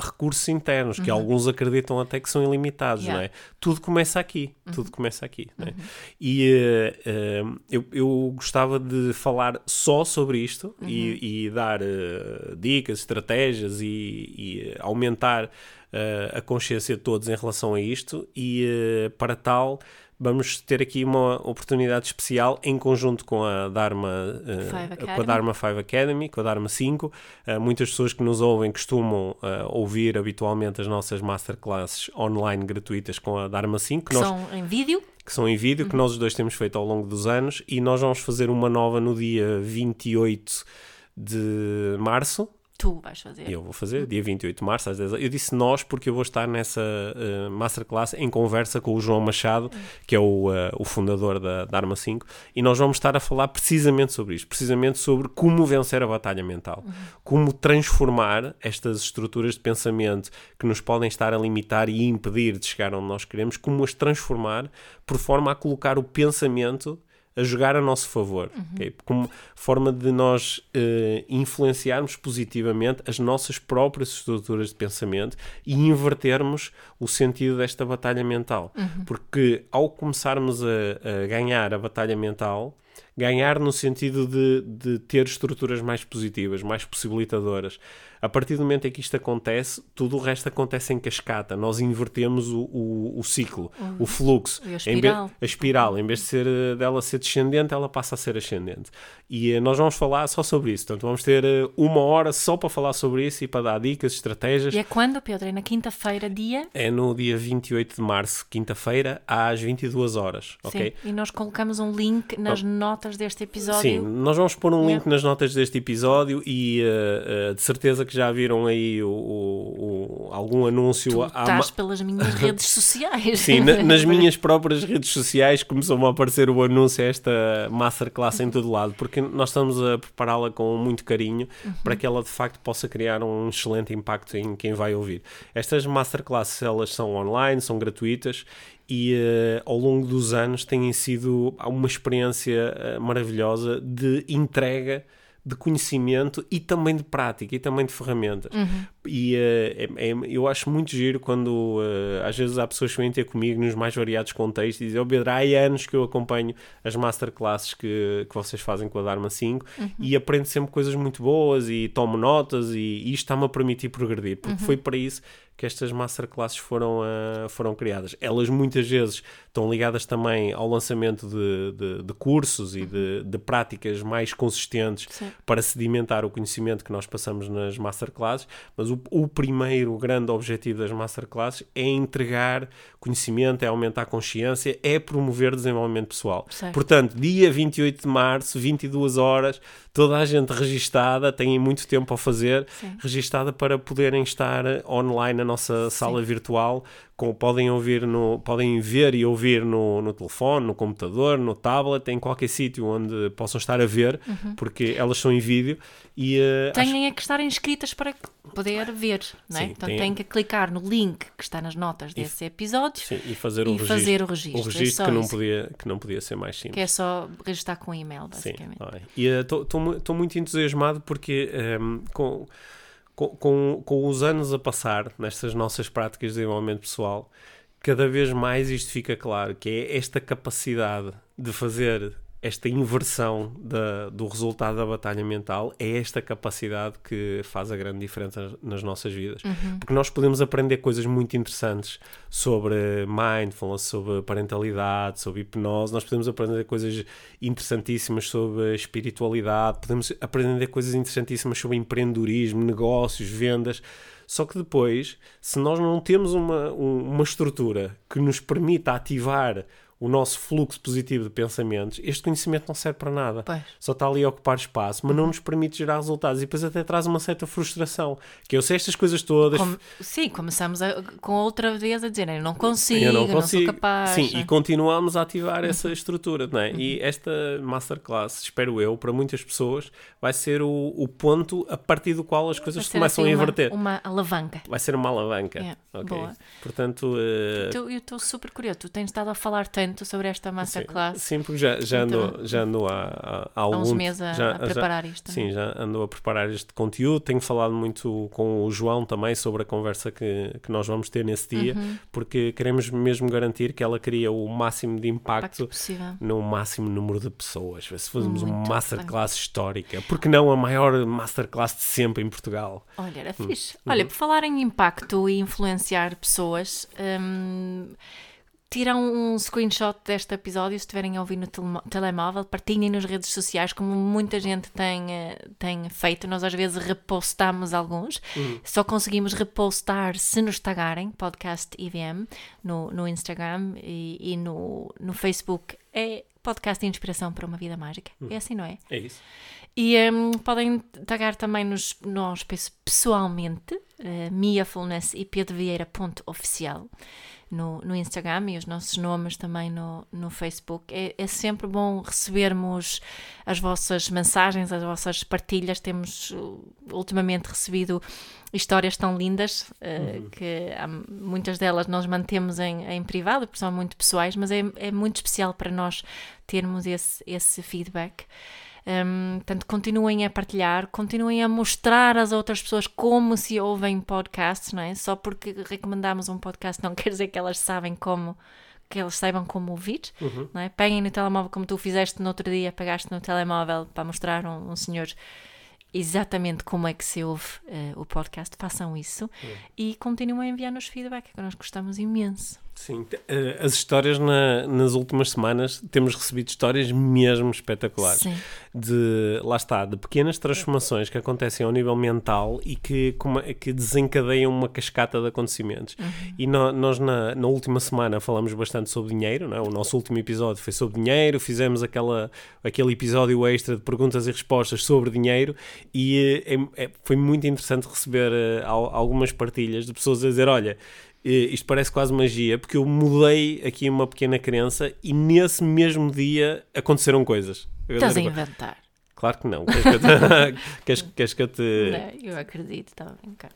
recursos internos, que uhum. alguns acreditam até que são ilimitados, yeah. não é? Tudo começa aqui, uhum. tudo começa aqui. É? Uhum. E uh, uh, eu, eu gostava de falar só sobre isto e, uhum. e, dar uh, dicas, estratégias e, e aumentar a consciência de todos em relação a isto e para tal vamos ter aqui uma oportunidade especial em conjunto com a Dharma, uh, com a Dharma 5 Academy, com a Dharma 5. Uh, eh, muitas pessoas que nos ouvem costumam uh, ouvir habitualmente as nossas masterclasses online gratuitas com a Dharma 5. Que, nós, são em vídeo? Que são em vídeo, uhum. que nós os dois temos feito ao longo dos anos e nós vamos fazer uma nova no dia 28 de março Tu vais fazer. Eu vou fazer, dia 28 de março, às 10 Eu disse nós porque eu vou estar nessa uh, masterclass em conversa com o João Machado, que é o, uh, o fundador da, da Arma 5, e nós vamos estar a falar precisamente sobre isto, precisamente sobre como vencer a batalha mental, uhum. como transformar estas estruturas de pensamento que nos podem estar a limitar e impedir de chegar onde nós queremos, como as transformar por forma a colocar o pensamento a jogar a nosso favor, uhum. okay? como forma de nós uh, influenciarmos positivamente as nossas próprias estruturas de pensamento e invertermos o sentido desta batalha mental. Uhum. Porque ao começarmos a, a ganhar a batalha mental, ganhar no sentido de, de ter estruturas mais positivas, mais possibilitadoras. A partir do momento em que isto acontece, tudo o resto acontece em cascata. Nós invertemos o, o, o ciclo, uhum. o fluxo. a espiral. Em a espiral. Em vez de ser, eh, dela ser descendente, ela passa a ser ascendente. E uh, nós vamos falar só sobre isso. Portanto, vamos ter uh, uma hora só para falar sobre isso e para dar dicas, estratégias. E é quando, Pedro? É na quinta-feira, dia? É no dia 28 de março, quinta-feira, às 22 horas. Sim. ok? E nós colocamos um link nas oh. notas deste episódio. Sim, nós vamos pôr um link nas notas deste episódio e uh, de certeza que já viram aí o, o, o algum anúncio. Tu estás pelas minhas redes sociais. Sim, na, nas minhas próprias redes sociais começou-me a aparecer o anúncio a esta masterclass em todo lado, porque nós estamos a prepará-la com muito carinho uhum. para que ela de facto possa criar um excelente impacto em quem vai ouvir. Estas masterclasses elas são online, são gratuitas e uh, ao longo dos anos têm sido uma experiência uh, maravilhosa de entrega de conhecimento e também de prática e também de ferramentas. Uhum. E uh, é, é, eu acho muito giro quando uh, às vezes há pessoas que vêm ter comigo nos mais variados contextos e dizem: oh, Pedro, há anos que eu acompanho as masterclasses que, que vocês fazem com a Dharma 5 uhum. e aprendo sempre coisas muito boas e tomo notas e, e isto está-me a permitir progredir, porque uhum. foi para isso que estas masterclasses foram, uh, foram criadas. Elas muitas vezes estão ligadas também ao lançamento de, de, de cursos e de, de, práticas mais consistentes Sim. para sedimentar o conhecimento que nós passamos nas masterclasses, mas o, o primeiro grande objetivo das masterclasses é entregar conhecimento, é aumentar a consciência, é promover desenvolvimento pessoal. Portanto, dia 28 de março, 22 horas, toda a gente registada, tem muito tempo a fazer, Sim. registada para poderem estar online nossa sala Sim. virtual, com, podem ouvir no, podem ver e ouvir no, no telefone, no computador, no tablet, em qualquer sítio onde possam estar a ver, uhum. porque elas são em vídeo. E, uh, têm acho... é que estar inscritas para poder ver, não é? Sim, Portanto, tem... têm que clicar no link que está nas notas desse episódio sim, e, fazer o, e registro, fazer o registro. O registro é que, não podia, que não podia ser mais simples. Que é só registrar com e-mail, basicamente. Sim, e estou uh, muito entusiasmado porque um, ehm, com com, com, com os anos a passar nestas nossas práticas de desenvolvimento pessoal, cada vez mais isto fica claro, que é esta capacidade de fazer esta inversão da, do resultado da batalha mental é esta capacidade que faz a grande diferença nas nossas vidas. Uhum. Porque nós podemos aprender coisas muito interessantes sobre mindfulness, sobre parentalidade, sobre hipnose, nós podemos aprender coisas interessantíssimas sobre espiritualidade, podemos aprender coisas interessantíssimas sobre empreendedorismo, negócios, vendas. Só que depois, se nós não temos uma, uma estrutura que nos permita ativar o nosso fluxo positivo de pensamentos, este conhecimento não serve para nada. Pois. Só está ali a ocupar espaço, mas não nos permite gerar resultados. E depois até traz uma certa frustração. Que eu sei estas coisas todas. Como- sim, começamos a- com outra vez a dizer, eu não consigo, eu não, não consigo. sou capaz. Sim, e continuamos a ativar Uhum. essa estrutura, não é? E esta masterclass, espero eu, para muitas pessoas, vai ser o, o ponto a partir do qual as coisas começam assim a uma- inverter. Uma, alavanca. Vai ser uma alavanca. Yeah, ok? boa. Portanto, eh, Tu- eu estou super curioso. Tu tens estado a falar tanto sobre esta sim, masterclass sim, porque já, já Então, ando, já ando há, há, há há uns algum meses a, já- a já- preparar isto. Sim, já ando a preparar este conteúdo. Tenho falado muito com o João também sobre a conversa que, que nós vamos ter nesse dia, Uhum. porque queremos mesmo garantir que ela cria o máximo de Impacto impacto no máximo número de pessoas. Se fôssemos uma masterclass histórica, porque não a maior masterclass de sempre em Portugal? Olha, era Hum. fixe. Uhum. Olha, por falar em impacto e influenciar pessoas, hum, tiram um screenshot deste episódio se estiverem a ouvir no telemóvel, partilhem nas redes sociais, como muita gente tem, eh, tem feito. Nós às vezes repostamos alguns, só conseguimos repostar se nos tagarem, podcast IVM, no, no Instagram e, e no, no Facebook. É podcast de inspiração para uma vida mágica. É assim, não é? É isso. E hum, podem tagar também nos, nós pe- pessoalmente, uh, miafulness e pedrovieira.oficial no, no Instagram e os nossos nomes também no, no Facebook. É, é sempre bom recebermos as vossas mensagens, as vossas partilhas. Temos uh, ultimamente recebido histórias tão lindas uh, que há muitas delas nós mantemos em, em privado, porque são muito pessoais, mas é, é muito especial para nós termos esse, esse feedback. Um, portanto, continuem a partilhar, continuem a mostrar às outras pessoas como se ouvem podcasts, não é? Só porque recomendamos um podcast não quer dizer que elas sabem como que elas saibam como ouvir, não é? Peguem no telemóvel como tu fizeste no outro dia, pegaste no telemóvel para mostrar a um, um senhor exatamente como é que se ouve eh, o podcast, façam isso e continuem a enviar-nos feedback, que nós gostamos imenso. Sim, eh, as histórias na- nas últimas semanas temos recebido histórias mesmo espetaculares. Sim. De, lá está, de pequenas transformações que acontecem ao nível mental e que, que desencadeiam uma cascata de acontecimentos. E no- nós na, na última semana falamos bastante sobre dinheiro, é? o nosso último episódio foi sobre dinheiro, fizemos aquela, aquele episódio extra de perguntas e respostas sobre dinheiro e eh, é- é- foi muito interessante receber al- algumas partilhas de pessoas a dizer, olha, isto parece quase magia, porque eu mudei aqui uma pequena crença e nesse mesmo dia aconteceram coisas. Estás a inventar. Claro que não. Queres que eu te... queres, queres que eu te... Não, eu acredito, estava a brincar.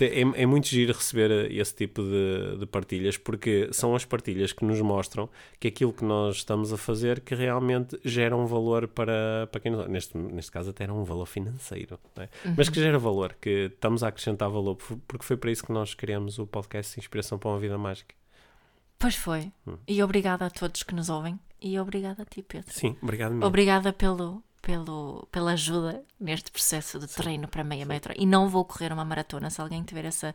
É, é, é muito giro receber esse tipo de, de partilhas, porque são as partilhas que nos mostram que aquilo que nós estamos a fazer que realmente gera um valor para, para quem nos... Neste, neste caso até era um valor financeiro, é? mas que gera valor, que estamos a acrescentar valor, por- porque foi para isso que nós criamos o podcast Inspiração para uma Vida Mágica. Pois foi. Hum. E obrigada a todos que nos ouvem. E obrigada a ti, Pedro. Sim, obrigado mesmo. Obrigada pelo, pelo, pela ajuda neste processo de treino para meia metra. E não vou correr uma maratona. Se alguém tiver essa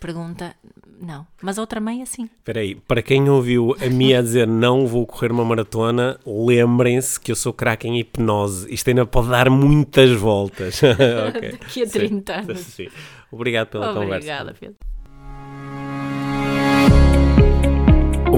pergunta, não. Mas outra meia, sim. Espera aí, para quem ouviu a Mia dizer não vou correr uma maratona, lembrem-se que eu sou craque em hipnose. Isto ainda pode dar muitas voltas. Ok. Daqui a Sim, 30 anos. sim. Obrigado pela conversa. Obrigada, Pedro.